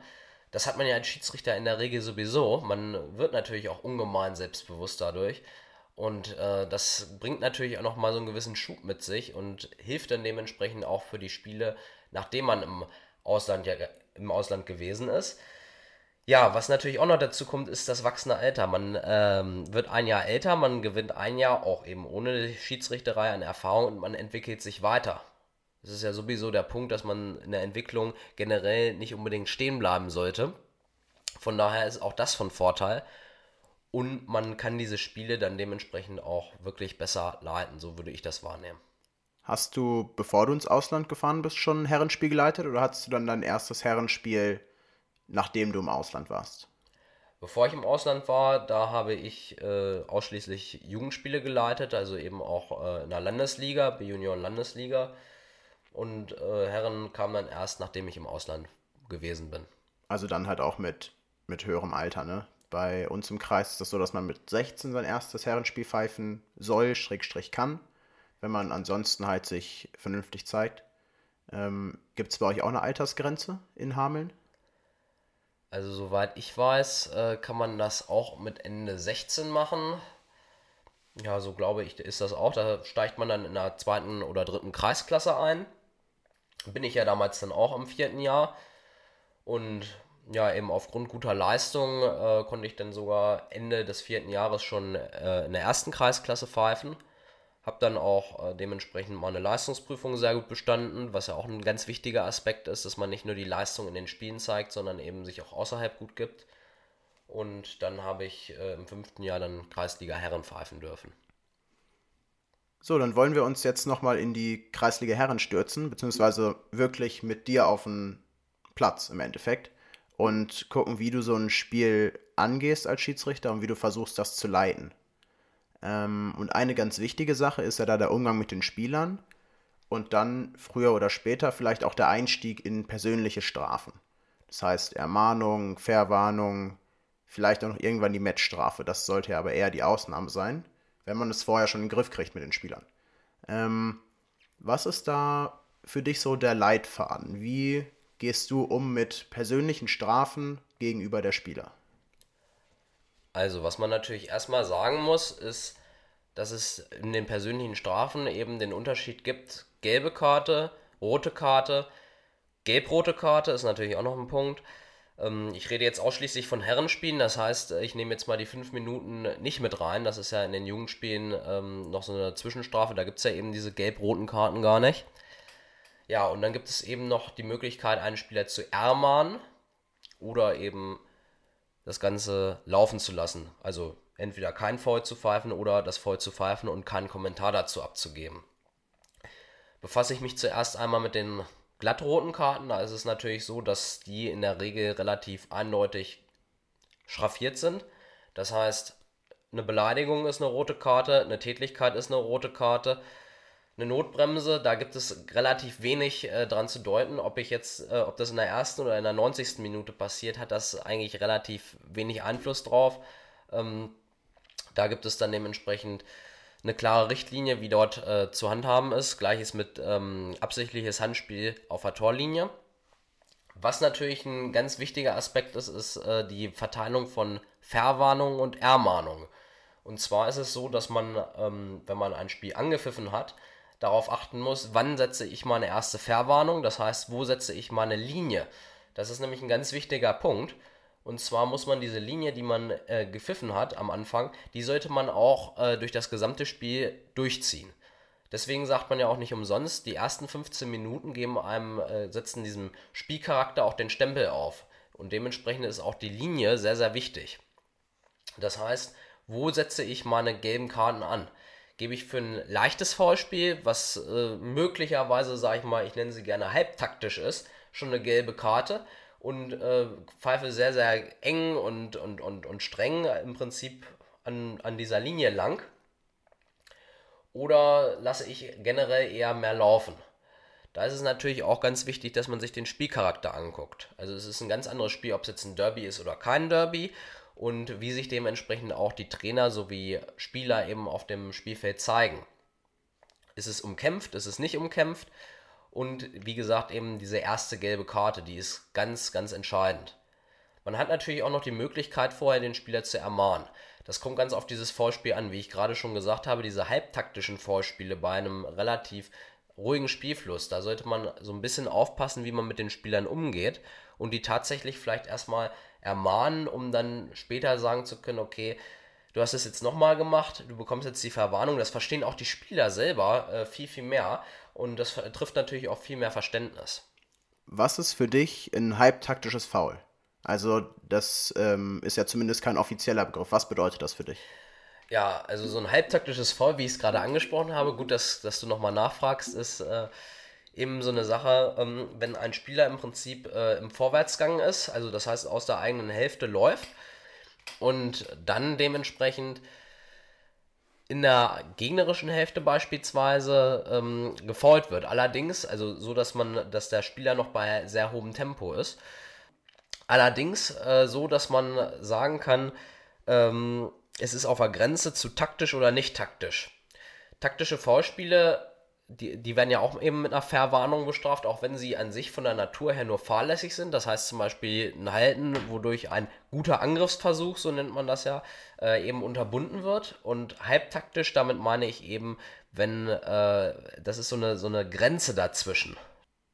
Das hat man ja als Schiedsrichter in der Regel sowieso. Man wird natürlich auch ungemein selbstbewusst dadurch. Und äh, das bringt natürlich auch nochmal so einen gewissen Schub mit sich und hilft dann dementsprechend auch für die Spiele, nachdem man im Ausland, ja, im Ausland gewesen ist. Ja, was natürlich auch noch dazu kommt, ist das wachsende Alter. Man ähm, wird ein Jahr älter, man gewinnt ein Jahr auch eben ohne Schiedsrichterei an Erfahrung und man entwickelt sich weiter. Das ist ja sowieso der Punkt, dass man in der Entwicklung generell nicht unbedingt stehen bleiben sollte. Von daher ist auch das von Vorteil. und man kann diese Spiele dann dementsprechend auch wirklich besser leiten. So würde ich das wahrnehmen. Hast du, bevor du ins Ausland gefahren bist, schon ein Herrenspiel geleitet oder hattest du dann dein erstes Herrenspiel, nachdem du im Ausland warst? Bevor ich im Ausland war, da habe ich äh, ausschließlich Jugendspiele geleitet, also eben auch äh, in der Landesliga, B-Junioren Landesliga. Und äh, Herren kam dann erst, nachdem ich im Ausland gewesen bin. Also dann halt auch mit, mit höherem Alter, ne? Bei uns im Kreis ist das so, dass man mit 16 sein erstes Herrenspiel pfeifen soll, Schrägstrich kann, wenn man ansonsten halt sich vernünftig zeigt. Ähm, Gibt es bei euch auch eine Altersgrenze in Hameln? Also soweit ich weiß, äh, kann man das auch mit Ende 16 machen. Ja, so glaube ich, ist das auch. Da steigt man dann in der zweiten oder dritten Kreisklasse ein. Bin ich ja damals dann auch im vierten Jahr. Und ja, eben aufgrund guter Leistung äh, konnte ich dann sogar Ende des vierten Jahres schon äh, in der ersten Kreisklasse pfeifen. Habe dann auch äh, dementsprechend meine Leistungsprüfung sehr gut bestanden, was ja auch ein ganz wichtiger Aspekt ist, dass man nicht nur die Leistung in den Spielen zeigt, sondern eben sich auch außerhalb gut gibt. Und dann habe ich äh, im fünften Jahr dann Kreisliga Herren pfeifen dürfen. So, dann wollen wir uns jetzt nochmal in die Kreisliga Herren stürzen, beziehungsweise wirklich mit dir auf den Platz im Endeffekt und gucken, wie du so ein Spiel angehst als Schiedsrichter und wie du versuchst, das zu leiten. Ähm, und eine ganz wichtige Sache ist ja da der Umgang mit den Spielern und dann früher oder später vielleicht auch der Einstieg in persönliche Strafen. Das heißt Ermahnung, Verwarnung, vielleicht auch noch irgendwann die Matchstrafe. Das sollte ja aber eher die Ausnahme sein, wenn man es vorher schon in den Griff kriegt mit den Spielern. Ähm, was ist da für dich so der Leitfaden? Wie gehst du um mit persönlichen Strafen gegenüber der Spieler? Also, was man natürlich erstmal sagen muss, ist, dass es in den persönlichen Strafen eben den Unterschied gibt: gelbe Karte, rote Karte, gelb-rote Karte ist natürlich auch noch ein Punkt. Ähm, ich rede jetzt ausschließlich von Herrenspielen, das heißt, ich nehme jetzt mal die fünf Minuten nicht mit rein. Das ist ja in den Jugendspielen ähm, noch so eine Zwischenstrafe, da gibt es ja eben diese gelb-roten Karten gar nicht. Ja, und dann gibt es eben noch die Möglichkeit, einen Spieler zu ermahnen oder eben das Ganze laufen zu lassen. Also entweder kein Foul zu pfeifen oder das Foul zu pfeifen und keinen Kommentar dazu abzugeben. Befasse ich mich zuerst einmal mit den glattroten Karten, da ist es natürlich so, dass die in der Regel relativ eindeutig schraffiert sind. Das heißt, eine Beleidigung ist eine rote Karte, eine Tätlichkeit ist eine rote Karte eine Notbremse, da gibt es relativ wenig äh, dran zu deuten, ob ich jetzt, äh, ob das in der ersten oder in der 90. Minute passiert, hat das eigentlich relativ wenig Einfluss drauf. Ähm, da gibt es dann dementsprechend eine klare Richtlinie, wie dort äh, zu handhaben ist. Gleiches mit ähm, absichtliches Handspiel auf der Torlinie. Was natürlich ein ganz wichtiger Aspekt ist, ist äh, die Verteilung von Verwarnung und Ermahnung. Und zwar ist es so, dass man, ähm, wenn man ein Spiel angepfiffen hat, darauf achten muss, wann setze ich meine erste Verwarnung, das heißt, wo setze ich meine Linie. Das ist nämlich ein ganz wichtiger Punkt. Und zwar muss man diese Linie, die man äh, gepfiffen hat am Anfang, die sollte man auch äh, durch das gesamte Spiel durchziehen. Deswegen sagt man ja auch nicht umsonst, die ersten 15 Minuten geben einem, äh, setzen diesem Spielcharakter auch den Stempel auf. Und dementsprechend ist auch die Linie sehr, sehr wichtig. Das heißt, wo setze ich meine gelben Karten an? gebe ich für ein leichtes Foulspiel, was äh, möglicherweise, sage ich mal, ich nenne sie gerne halbtaktisch ist, schon eine gelbe Karte und äh, pfeife sehr, sehr eng und, und, und, und streng im Prinzip an, an dieser Linie lang. Oder lasse ich generell eher mehr laufen? Da ist es natürlich auch ganz wichtig, dass man sich den Spielcharakter anguckt. Also es ist ein ganz anderes Spiel, ob es jetzt ein Derby ist oder kein Derby und wie sich dementsprechend auch die Trainer sowie Spieler eben auf dem Spielfeld zeigen. Ist es umkämpft, ist es nicht umkämpft? Und wie gesagt, eben diese erste gelbe Karte, die ist ganz, ganz entscheidend. Man hat natürlich auch noch die Möglichkeit, vorher den Spieler zu ermahnen. Das kommt ganz auf dieses Vorspiel an. Wie ich gerade schon gesagt habe, diese halbtaktischen Vorspiele bei einem relativ ruhigen Spielfluss, da sollte man so ein bisschen aufpassen, wie man mit den Spielern umgeht und die tatsächlich vielleicht erstmal ermahnen, um dann später sagen zu können, okay, du hast es jetzt nochmal gemacht, du bekommst jetzt die Verwarnung. Das verstehen auch die Spieler selber äh, viel, viel mehr und das trifft natürlich auch viel mehr Verständnis. Was ist für dich ein halbtaktisches Foul? Also das ähm, ist ja zumindest kein offizieller Begriff. Was bedeutet das für dich? Ja, also so ein halbtaktisches Foul, wie ich es gerade angesprochen habe, gut, dass, dass du nochmal nachfragst, ist äh, eben so eine Sache, ähm, wenn ein Spieler im Prinzip äh, im Vorwärtsgang ist, also das heißt aus der eigenen Hälfte läuft und dann dementsprechend in der gegnerischen Hälfte beispielsweise ähm, gefault wird. Allerdings, also so, dass man, dass der Spieler noch bei sehr hohem Tempo ist. Allerdings äh, so, dass man sagen kann, ähm, es ist auf der Grenze zu taktisch oder nicht taktisch. Taktische Foulspiele die, die werden ja auch eben mit einer Verwarnung bestraft, auch wenn sie an sich von der Natur her nur fahrlässig sind. Das heißt zum Beispiel ein Halten, wodurch ein guter Angriffsversuch, so nennt man das ja, äh, eben unterbunden wird. Und halbtaktisch, damit meine ich eben, wenn äh, das ist so eine, so eine Grenze dazwischen.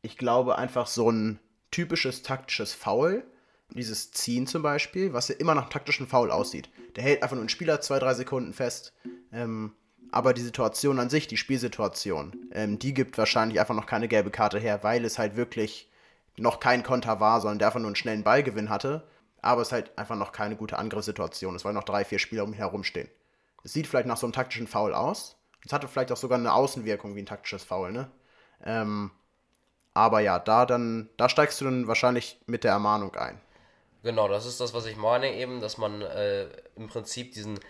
Ich glaube einfach so ein typisches taktisches Foul, dieses Ziehen zum Beispiel, was ja immer nach taktischen Foul aussieht. Der hält einfach nur einen Spieler zwei, drei Sekunden fest. Ähm, aber die Situation an sich, die Spielsituation, ähm, die gibt wahrscheinlich einfach noch keine gelbe Karte her, weil es halt wirklich noch kein Konter war, sondern der einfach nur einen schnellen Ballgewinn hatte. Aber es halt einfach noch keine gute Angriffssituation ist, weil noch drei, vier Spieler um ihn herumstehen. Es sieht vielleicht nach so einem taktischen Foul aus. Es hatte vielleicht auch sogar eine Außenwirkung wie ein taktisches Foul, ne? Ähm, aber ja, da dann, da steigst du dann wahrscheinlich mit der Ermahnung ein. Genau, das ist das, was ich meine eben, dass man äh, im Prinzip diesen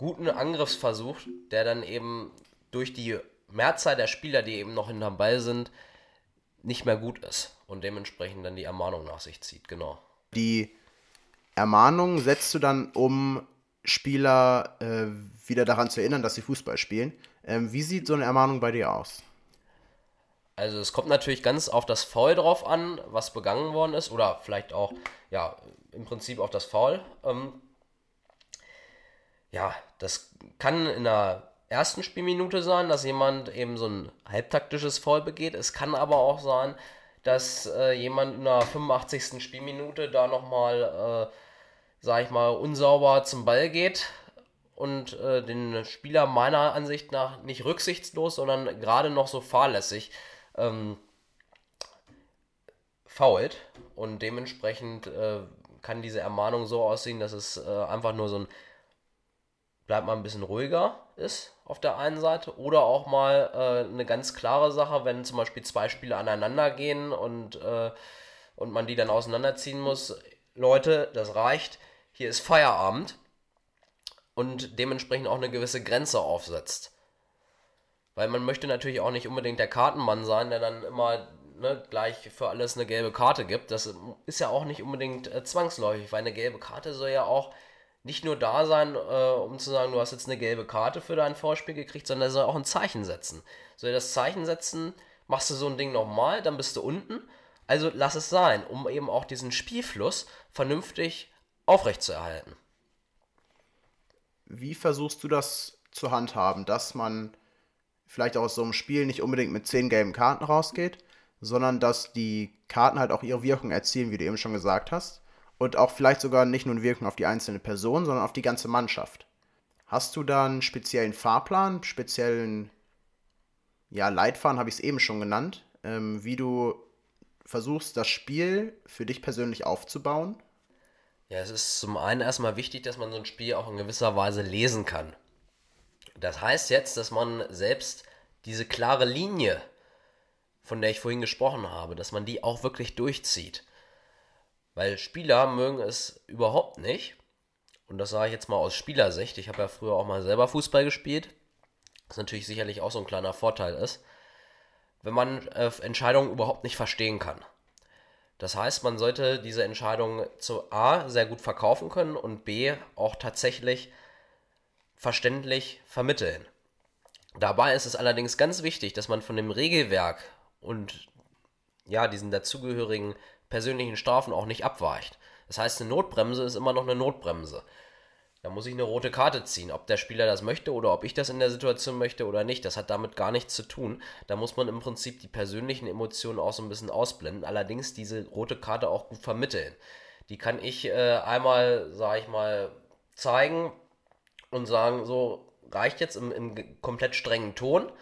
guten Angriffsversuch, der dann eben durch die Mehrzahl der Spieler, die eben noch hinterm Ball sind, nicht mehr gut ist und dementsprechend dann die Ermahnung nach sich zieht, genau. Die Ermahnung setzt du dann, um Spieler äh, wieder daran zu erinnern, dass sie Fußball spielen. Ähm, wie sieht so eine Ermahnung bei dir aus? Also es kommt natürlich ganz auf das Foul drauf an, was begangen worden ist, oder vielleicht auch, ja, im Prinzip auf das Foul. Ähm, ja, das kann in der ersten Spielminute sein, dass jemand eben so ein halbtaktisches Foul begeht. Es kann aber auch sein, dass äh, jemand in der 85. Spielminute da nochmal, äh, sag ich mal, unsauber zum Ball geht und äh, den Spieler meiner Ansicht nach nicht rücksichtslos, sondern gerade noch so fahrlässig ähm, fault. Und dementsprechend äh, kann diese Ermahnung so aussehen, dass es äh, einfach nur so ein bleibt man ein bisschen ruhiger ist auf der einen Seite oder auch mal äh, eine ganz klare Sache, wenn zum Beispiel zwei Spiele aneinander gehen und, äh, und man die dann auseinanderziehen muss. Leute, das reicht, hier ist Feierabend und dementsprechend auch eine gewisse Grenze aufsetzt. Weil man möchte natürlich auch nicht unbedingt der Kartenmann sein, der dann immer ne, gleich für alles eine gelbe Karte gibt. Das ist ja auch nicht unbedingt äh, zwangsläufig, weil eine gelbe Karte soll ja auch nicht nur da sein, äh, um zu sagen, du hast jetzt eine gelbe Karte für dein Vorspiel gekriegt, sondern er soll auch ein Zeichen setzen. Soll das Zeichen setzen, machst du so ein Ding nochmal, dann bist du unten. Also lass es sein, um eben auch diesen Spielfluss vernünftig aufrechtzuerhalten. Wie versuchst du das zu handhaben, dass man vielleicht aus so einem Spiel nicht unbedingt mit zehn gelben Karten rausgeht, sondern dass die Karten halt auch ihre Wirkung erzielen, wie du eben schon gesagt hast? Und auch vielleicht sogar nicht nur wirken auf die einzelne Person, sondern auf die ganze Mannschaft. Hast du da einen speziellen Fahrplan, speziellen ja, Leitfaden, habe ich es eben schon genannt, ähm, wie du versuchst, das Spiel für dich persönlich aufzubauen? Ja, es ist zum einen erstmal wichtig, dass man so ein Spiel auch in gewisser Weise lesen kann. Das heißt jetzt, dass man selbst diese klare Linie, von der ich vorhin gesprochen habe, dass man die auch wirklich durchzieht. Weil Spieler mögen es überhaupt nicht. Und das sage ich jetzt mal aus Spielersicht. Ich habe ja früher auch mal selber Fußball gespielt. Was natürlich sicherlich auch so ein kleiner Vorteil ist. Wenn man äh, Entscheidungen überhaupt nicht verstehen kann. Das heißt, man sollte diese Entscheidung zu A sehr gut verkaufen können und B auch tatsächlich verständlich vermitteln. Dabei ist es allerdings ganz wichtig, dass man von dem Regelwerk und ja, diesen dazugehörigen persönlichen Strafen auch nicht abweicht. Das heißt, eine Notbremse ist immer noch eine Notbremse. Da muss ich eine rote Karte ziehen. Ob der Spieler das möchte oder ob ich das in der Situation möchte oder nicht, das hat damit gar nichts zu tun. Da muss man im Prinzip die persönlichen Emotionen auch so ein bisschen ausblenden. Allerdings diese rote Karte auch gut vermitteln. Die kann ich äh, einmal, sage ich mal, zeigen und sagen, so reicht jetzt im, im komplett strengen Ton.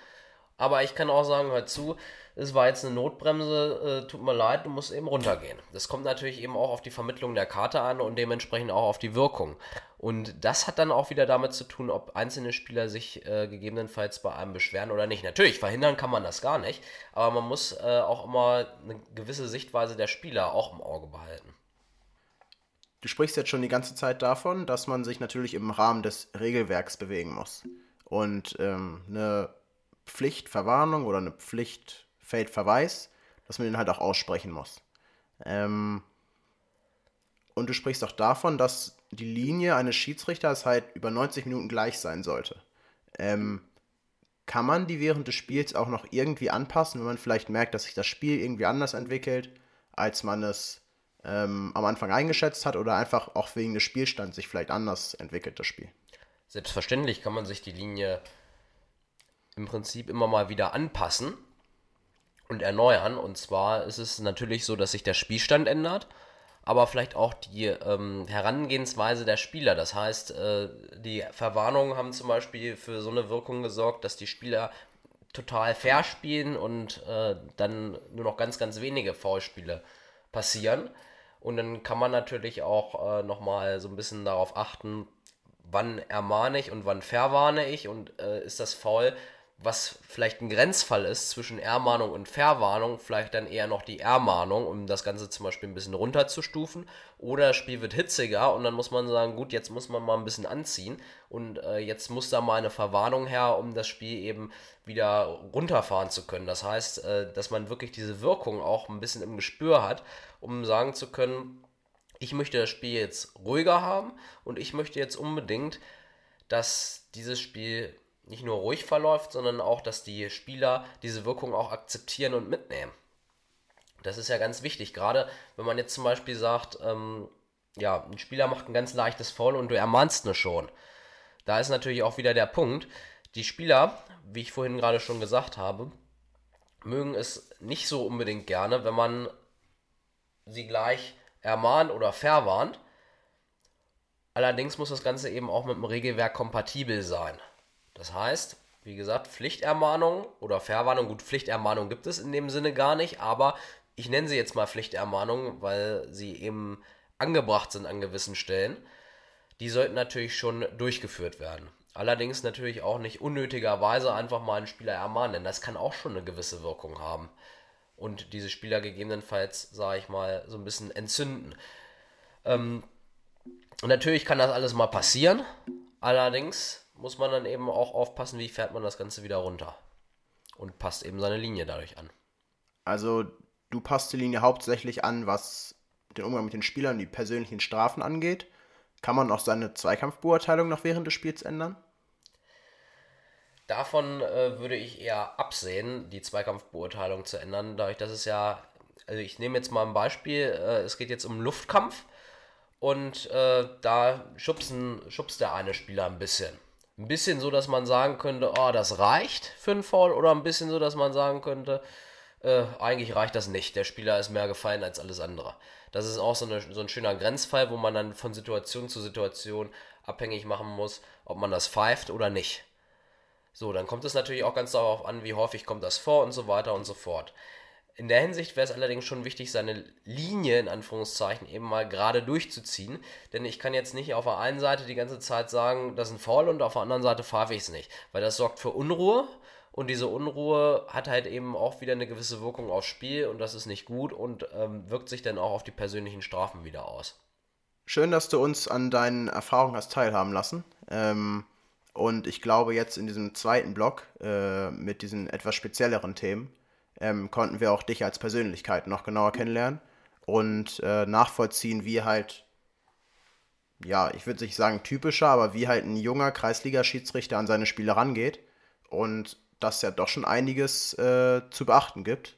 Aber ich kann auch sagen, hör zu, es war jetzt eine Notbremse, äh, tut mir leid, du musst eben runtergehen. Das kommt natürlich eben auch auf die Vermittlung der Karte an und dementsprechend auch auf die Wirkung. Und das hat dann auch wieder damit zu tun, ob einzelne Spieler sich äh, gegebenenfalls bei einem beschweren oder nicht. Natürlich, verhindern kann man das gar nicht, aber man muss äh, auch immer eine gewisse Sichtweise der Spieler auch im Auge behalten. Du sprichst jetzt schon die ganze Zeit davon, dass man sich natürlich im Rahmen des Regelwerks bewegen muss. Und ähm, eine Pflichtverwarnung oder eine Pflichtfeldverweis, dass man den halt auch aussprechen muss. Ähm, und du sprichst auch davon, dass die Linie eines Schiedsrichters halt über 90 Minuten gleich sein sollte. Ähm, kann man die während des Spiels auch noch irgendwie anpassen, wenn man vielleicht merkt, dass sich das Spiel irgendwie anders entwickelt, als man es ähm, am Anfang eingeschätzt hat oder einfach auch wegen des Spielstands sich vielleicht anders entwickelt, das Spiel? Selbstverständlich kann man sich die Linie im Prinzip immer mal wieder anpassen und erneuern. Und zwar ist es natürlich so, dass sich der Spielstand ändert, aber vielleicht auch die ähm, Herangehensweise der Spieler. Das heißt, äh, die Verwarnungen haben zum Beispiel für so eine Wirkung gesorgt, dass die Spieler total fair spielen und äh, dann nur noch ganz, ganz wenige Foulspiele passieren. Und dann kann man natürlich auch äh, nochmal so ein bisschen darauf achten, wann ermahne ich und wann verwarne ich und äh, ist das faul was vielleicht ein Grenzfall ist zwischen Ermahnung und Verwarnung, vielleicht dann eher noch die Ermahnung, um das Ganze zum Beispiel ein bisschen runterzustufen. Oder das Spiel wird hitziger und dann muss man sagen, gut, jetzt muss man mal ein bisschen anziehen und äh, jetzt muss da mal eine Verwarnung her, um das Spiel eben wieder runterfahren zu können. Das heißt, äh, dass man wirklich diese Wirkung auch ein bisschen im Gespür hat, um sagen zu können, ich möchte das Spiel jetzt ruhiger haben und ich möchte jetzt unbedingt, dass dieses Spiel nicht nur ruhig verläuft, sondern auch, dass die Spieler diese Wirkung auch akzeptieren und mitnehmen. Das ist ja ganz wichtig, gerade wenn man jetzt zum Beispiel sagt, ähm, ja, ein Spieler macht ein ganz leichtes Foul und du ermahnst nur schon. Da ist natürlich auch wieder der Punkt, die Spieler, wie ich vorhin gerade schon gesagt habe, mögen es nicht so unbedingt gerne, wenn man sie gleich ermahnt oder verwarnt. Allerdings muss das Ganze eben auch mit dem Regelwerk kompatibel sein. Das heißt, wie gesagt, Pflichtermahnung oder Verwarnung, gut, Pflichtermahnung gibt es in dem Sinne gar nicht, aber ich nenne sie jetzt mal Pflichtermahnung, weil sie eben angebracht sind an gewissen Stellen. Die sollten natürlich schon durchgeführt werden. Allerdings natürlich auch nicht unnötigerweise einfach mal einen Spieler ermahnen, denn das kann auch schon eine gewisse Wirkung haben. Und diese Spieler gegebenenfalls, sage ich mal, so ein bisschen entzünden. Ähm, natürlich kann das alles mal passieren. Allerdings muss man dann eben auch aufpassen, wie fährt man das Ganze wieder runter. Und passt eben seine Linie dadurch an. Also du passt die Linie hauptsächlich an, was den Umgang mit den Spielern, die persönlichen Strafen angeht. Kann man auch seine Zweikampfbeurteilung noch während des Spiels ändern? Davon äh, würde ich eher absehen, die Zweikampfbeurteilung zu ändern, dadurch, dass es ja, also ich nehme jetzt mal ein Beispiel, äh, es geht jetzt um Luftkampf und äh, da schubsen, schubst der eine Spieler ein bisschen ein bisschen so, dass man sagen könnte, oh, das reicht für einen Foul oder ein bisschen so, dass man sagen könnte, äh, eigentlich reicht das nicht. Der Spieler ist mehr gefallen als alles andere. Das ist auch so, eine, so ein schöner Grenzfall, wo man dann von Situation zu Situation abhängig machen muss, ob man das pfeift oder nicht. So, dann kommt es natürlich auch ganz darauf an, wie häufig kommt das vor und so weiter und so fort. In der Hinsicht wäre es allerdings schon wichtig, seine Linie in Anführungszeichen eben mal gerade durchzuziehen. Denn ich kann jetzt nicht auf der einen Seite die ganze Zeit sagen, das ist ein Foul und auf der anderen Seite pfeife ich es nicht. Weil das sorgt für Unruhe und diese Unruhe hat halt eben auch wieder eine gewisse Wirkung aufs Spiel und das ist nicht gut und ähm, wirkt sich dann auch auf die persönlichen Strafen wieder aus. Schön, dass du uns an deinen Erfahrungen hast teilhaben lassen. Ähm, und ich glaube, jetzt in diesem zweiten Block äh, mit diesen etwas spezielleren Themen ähm, konnten wir auch dich als Persönlichkeit noch genauer kennenlernen und äh, nachvollziehen, wie halt, ja, ich würde nicht sagen typischer, aber wie halt ein junger Kreisliga-Schiedsrichter an seine Spiele rangeht und dass ja doch schon einiges äh, zu beachten gibt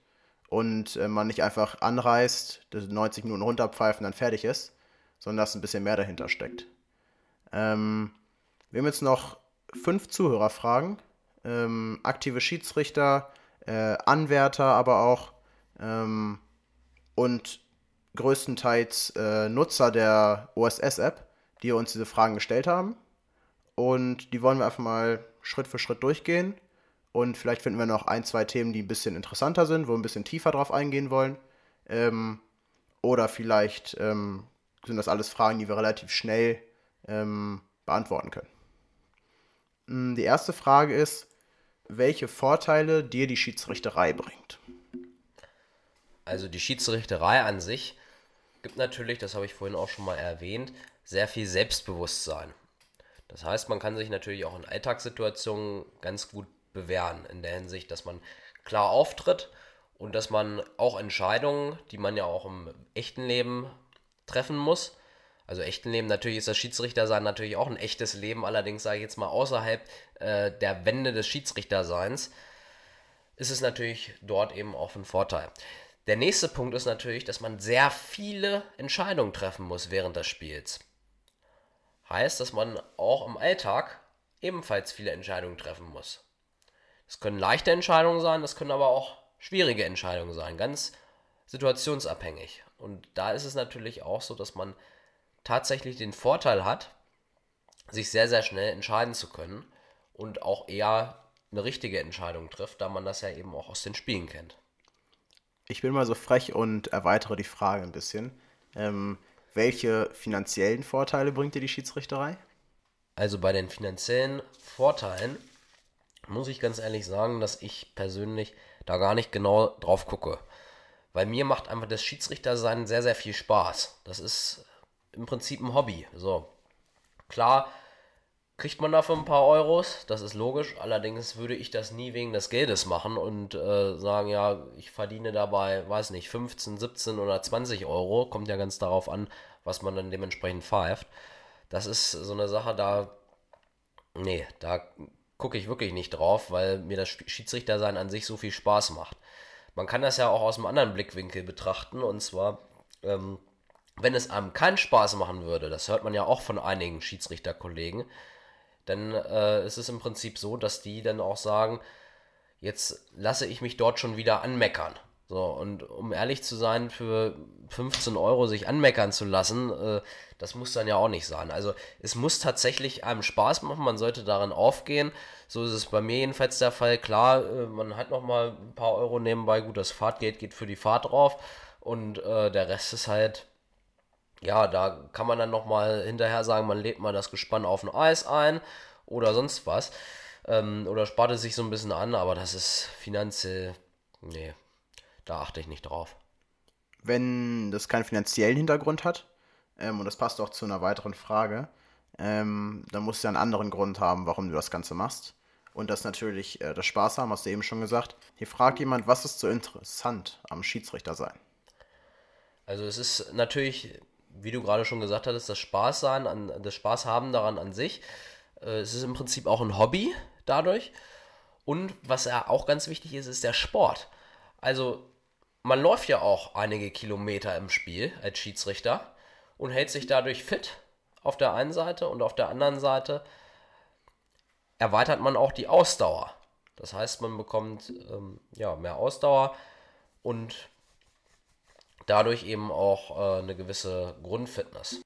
und äh, man nicht einfach anreißt, 90 Minuten runterpfeifen, dann fertig ist, sondern dass ein bisschen mehr dahinter steckt. Ähm, wir haben jetzt noch fünf Zuhörerfragen. Ähm, aktive Schiedsrichter, äh, Anwärter, aber auch ähm, und größtenteils äh, Nutzer der OSS-App, die uns diese Fragen gestellt haben. Und die wollen wir einfach mal Schritt für Schritt durchgehen Und vielleicht finden wir noch ein, zwei Themen, die ein bisschen interessanter sind, wo wir ein bisschen tiefer drauf eingehen wollen. Ähm, oder vielleicht ähm, sind das alles Fragen, die wir relativ schnell ähm, beantworten können. Hm, die erste Frage ist, welche Vorteile dir die Schiedsrichterei bringt. Also die Schiedsrichterei an sich gibt natürlich, das habe ich vorhin auch schon mal erwähnt, sehr viel Selbstbewusstsein. Das heißt, man kann sich natürlich auch in Alltagssituationen ganz gut bewähren, in der Hinsicht, dass man klar auftritt und dass man auch Entscheidungen, die man ja auch im echten Leben treffen muss, also echten Leben, natürlich ist das Schiedsrichtersein natürlich auch ein echtes Leben, allerdings sage ich jetzt mal außerhalb äh, der Wände des Schiedsrichterseins, ist es natürlich dort eben auch ein Vorteil. Der nächste Punkt ist natürlich, dass man sehr viele Entscheidungen treffen muss während des Spiels. Heißt, dass man auch im Alltag ebenfalls viele Entscheidungen treffen muss. Es können leichte Entscheidungen sein, das können aber auch schwierige Entscheidungen sein, ganz situationsabhängig. Und da ist es natürlich auch so, dass man tatsächlich den Vorteil hat, sich sehr, sehr schnell entscheiden zu können und auch eher eine richtige Entscheidung trifft, da man das ja eben auch aus den Spielen kennt. Ich bin mal so frech und erweitere die Frage ein bisschen. Ähm, welche finanziellen Vorteile bringt dir die Schiedsrichterei? Also bei den finanziellen Vorteilen muss ich ganz ehrlich sagen, dass ich persönlich da gar nicht genau drauf gucke. Weil mir macht einfach das Schiedsrichtersein sehr, sehr viel Spaß. Das ist im Prinzip ein Hobby. So. Klar kriegt man dafür ein paar Euros, das ist logisch. Allerdings würde ich das nie wegen des Geldes machen und äh, sagen, ja, ich verdiene dabei, weiß nicht, 15, 17 oder 20 Euro. Kommt ja ganz darauf an, was man dann dementsprechend pfeift. Das ist so eine Sache, da, nee, da gucke ich wirklich nicht drauf, weil mir das Schiedsrichtersein an sich so viel Spaß macht. Man kann das ja auch aus einem anderen Blickwinkel betrachten und zwar, ähm, wenn es einem keinen Spaß machen würde, das hört man ja auch von einigen Schiedsrichterkollegen, dann äh, ist es im Prinzip so, dass die dann auch sagen, jetzt lasse ich mich dort schon wieder anmeckern. So, und um ehrlich zu sein, für 15 Euro sich anmeckern zu lassen, äh, das muss dann ja auch nicht sein. Also es muss tatsächlich einem Spaß machen, man sollte darin aufgehen. So ist es bei mir jedenfalls der Fall. Klar, äh, man hat noch mal ein paar Euro nebenbei, gut, das Fahrtgeld geht für die Fahrt drauf und äh, der Rest ist halt ja, da kann man dann nochmal hinterher sagen, man lädt mal das Gespann auf ein Eis ein oder sonst was. Ähm, oder spart es sich so ein bisschen an, aber das ist finanziell, nee, da achte ich nicht drauf. Wenn das keinen finanziellen Hintergrund hat, ähm, und das passt auch zu einer weiteren Frage, ähm, dann musst du ja einen anderen Grund haben, warum du das Ganze machst. Und das natürlich äh, das Spaß haben, hast du eben schon gesagt. Hier fragt jemand, was ist so interessant am Schiedsrichter sein? Also es ist natürlich wie du gerade schon gesagt hattest, das Spaß sein, an, das Spaß haben daran an sich. Äh, es ist im Prinzip auch ein Hobby dadurch. Und was ja auch ganz wichtig ist, ist der Sport. Also man läuft ja auch einige Kilometer im Spiel als Schiedsrichter und hält sich dadurch fit auf der einen Seite und auf der anderen Seite erweitert man auch die Ausdauer. Das heißt, man bekommt ähm, ja, mehr Ausdauer und dadurch eben auch äh, eine gewisse Grundfitness.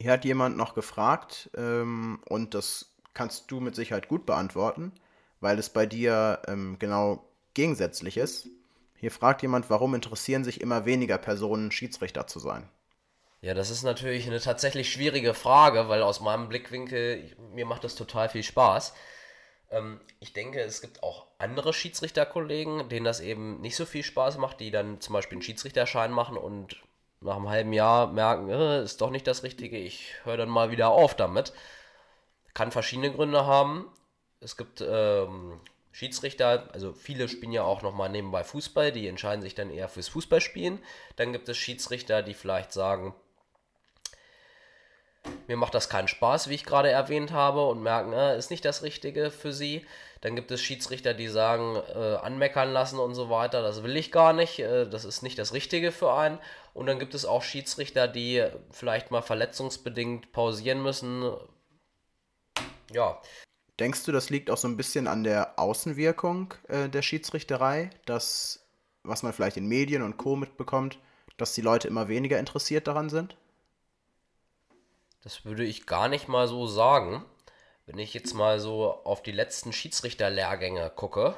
Hier hat jemand noch gefragt, ähm, und das kannst du mit Sicherheit gut beantworten, weil es bei dir ähm, genau gegensätzlich ist. Hier fragt jemand, warum interessieren sich immer weniger Personen, Schiedsrichter zu sein? Ja, das ist natürlich eine tatsächlich schwierige Frage, weil aus meinem Blickwinkel, mir macht das total viel Spaß. Ähm, ich denke, es gibt auch andere Schiedsrichterkollegen, denen das eben nicht so viel Spaß macht, die dann zum Beispiel einen Schiedsrichterschein machen und nach einem halben Jahr merken, äh, ist doch nicht das Richtige, ich höre dann mal wieder auf damit. Kann verschiedene Gründe haben. Es gibt ähm, Schiedsrichter, also viele spielen ja auch nochmal nebenbei Fußball, die entscheiden sich dann eher fürs Fußballspielen. Dann gibt es Schiedsrichter, die vielleicht sagen, mir macht das keinen Spaß, wie ich gerade erwähnt habe, und merken, äh, ist nicht das Richtige für sie. Dann gibt es Schiedsrichter, die sagen, äh, anmeckern lassen und so weiter, das will ich gar nicht, äh, das ist nicht das Richtige für einen. Und dann gibt es auch Schiedsrichter, die vielleicht mal verletzungsbedingt pausieren müssen. Ja. Denkst du, das liegt auch so ein bisschen an der Außenwirkung äh, der Schiedsrichterei, dass, was man vielleicht in Medien und Co. mitbekommt, dass die Leute immer weniger interessiert daran sind? Das würde ich gar nicht mal so sagen, Wenn ich jetzt mal so auf die letzten Schiedsrichterlehrgänge gucke,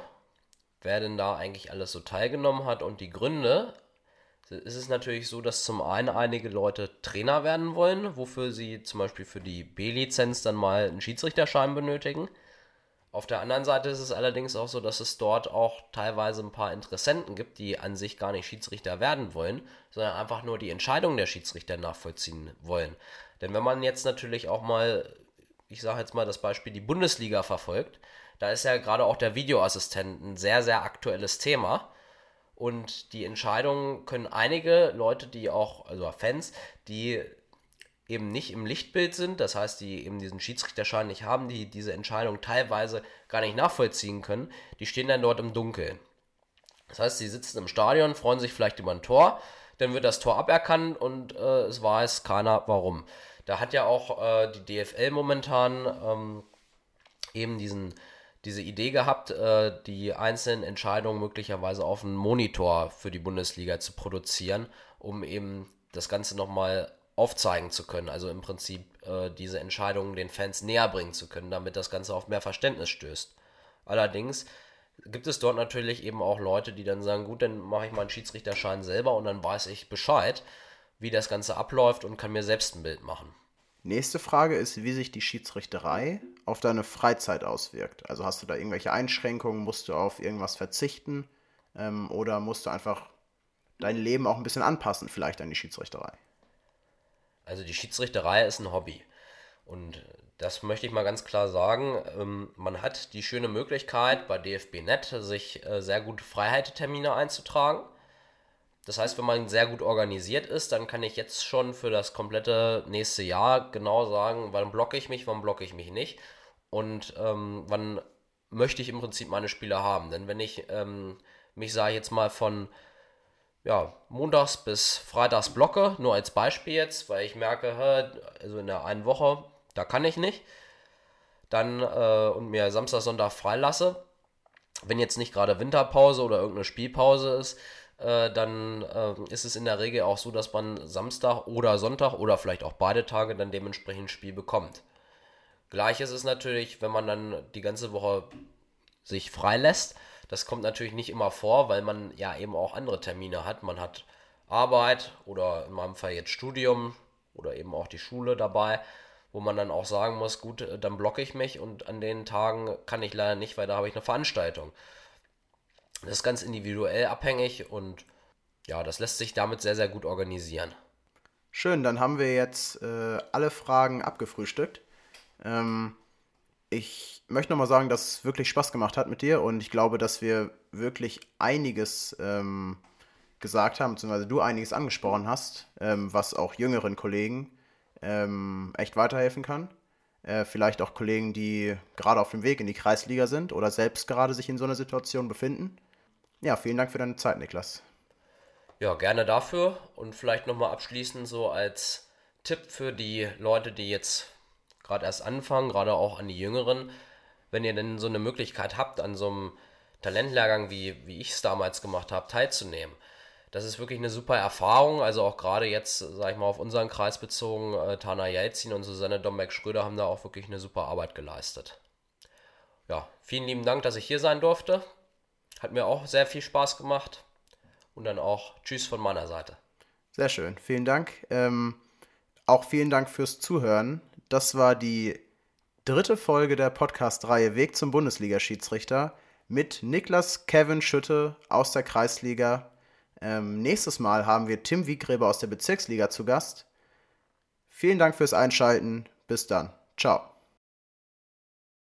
wer denn da eigentlich alles so teilgenommen hat und die Gründe, ist es natürlich so, dass zum einen einige Leute Trainer werden wollen, wofür sie zum Beispiel für die B-Lizenz dann mal einen Schiedsrichterschein benötigen. Auf der anderen Seite ist es allerdings auch so, dass es dort auch teilweise ein paar Interessenten gibt, die an sich gar nicht Schiedsrichter werden wollen, sondern einfach nur die Entscheidung der Schiedsrichter nachvollziehen wollen. Denn wenn man jetzt natürlich auch mal, ich sage jetzt mal das Beispiel, die Bundesliga verfolgt, da ist ja gerade auch der Videoassistent ein sehr, sehr aktuelles Thema. Und die Entscheidungen können einige Leute, die auch, also Fans, die eben nicht im Lichtbild sind, das heißt, die eben diesen Schiedsrichterschein nicht haben, die diese Entscheidung teilweise gar nicht nachvollziehen können, die stehen dann dort im Dunkeln. Das heißt, sie sitzen im Stadion, freuen sich vielleicht über ein Tor, dann wird das Tor aberkannt und äh, es weiß keiner warum. Da hat ja auch äh, die DFL momentan ähm, eben diesen, diese Idee gehabt, äh, die einzelnen Entscheidungen möglicherweise auf einen Monitor für die Bundesliga zu produzieren, um eben das Ganze nochmal aufzeigen zu können. Also im Prinzip äh, diese Entscheidungen den Fans näher bringen zu können, damit das Ganze auf mehr Verständnis stößt. Allerdings gibt es dort natürlich eben auch Leute, die dann sagen, gut, dann mache ich meinen Schiedsrichterschein selber und dann weiß ich Bescheid, wie das Ganze abläuft und kann mir selbst ein Bild machen. Nächste Frage ist, wie sich die Schiedsrichterei auf deine Freizeit auswirkt. Also hast du da irgendwelche Einschränkungen, musst du auf irgendwas verzichten ähm, oder musst du einfach dein Leben auch ein bisschen anpassen, vielleicht an die Schiedsrichterei? Also die Schiedsrichterei ist ein Hobby. Und das möchte ich mal ganz klar sagen. Ähm, man hat die schöne Möglichkeit, bei DFB.net sich äh, sehr gute Freiheittermine einzutragen. Das heißt, wenn man sehr gut organisiert ist, dann kann ich jetzt schon für das komplette nächste Jahr genau sagen, wann blocke ich mich, wann blocke ich mich nicht und ähm, wann möchte ich im Prinzip meine Spiele haben. Denn wenn ich ähm, mich, sage ich jetzt mal, von ja, montags bis freitags blocke, nur als Beispiel jetzt, weil ich merke, also in der einen Woche, da kann ich nicht, dann äh, und mir Samstag, Sonntag freilasse, wenn jetzt nicht gerade Winterpause oder irgendeine Spielpause ist, äh, dann äh, ist es in der Regel auch so, dass man Samstag oder Sonntag oder vielleicht auch beide Tage dann dementsprechend Spiel bekommt. Gleich ist natürlich, wenn man dann die ganze Woche sich freilässt, das kommt natürlich nicht immer vor, weil man ja eben auch andere Termine hat. Man hat Arbeit oder in meinem Fall jetzt Studium oder eben auch die Schule dabei, wo man dann auch sagen muss, gut, äh, dann blocke ich mich und an den Tagen kann ich leider nicht, weil da habe ich eine Veranstaltung. Das ist ganz individuell abhängig und ja, das lässt sich damit sehr, sehr gut organisieren. Schön, dann haben wir jetzt äh, alle Fragen abgefrühstückt. Ähm, ich möchte nochmal sagen, dass es wirklich Spaß gemacht hat mit dir und ich glaube, dass wir wirklich einiges ähm, gesagt haben, beziehungsweise du einiges angesprochen hast, ähm, was auch jüngeren Kollegen ähm, echt weiterhelfen kann. Äh, vielleicht auch Kollegen, die gerade auf dem Weg in die Kreisliga sind oder selbst gerade sich in so einer Situation befinden. Ja, vielen Dank für deine Zeit, Niklas. Ja, gerne dafür und vielleicht nochmal abschließend so als Tipp für die Leute, die jetzt gerade erst anfangen, gerade auch an die Jüngeren, wenn ihr denn so eine Möglichkeit habt, an so einem Talentlehrgang, wie, wie ich es damals gemacht habe, teilzunehmen. Das ist wirklich eine super Erfahrung. Also auch gerade jetzt, sage ich mal, auf unseren Kreis bezogen, äh, Tana Jelzin und Susanne Dombeck-Schröder haben da auch wirklich eine super Arbeit geleistet. Ja, vielen lieben Dank, dass ich hier sein durfte. Hat mir auch sehr viel Spaß gemacht. Und dann auch Tschüss von meiner Seite. Sehr schön, vielen Dank. Ähm, auch vielen Dank fürs Zuhören. Das war die dritte Folge der Podcast-Reihe Weg zum Bundesliga-Schiedsrichter mit Niklas Kevin Schütte aus der Kreisliga. Ähm, nächstes Mal haben wir Tim Wiegräber aus der Bezirksliga zu Gast. Vielen Dank fürs Einschalten. Bis dann. Ciao.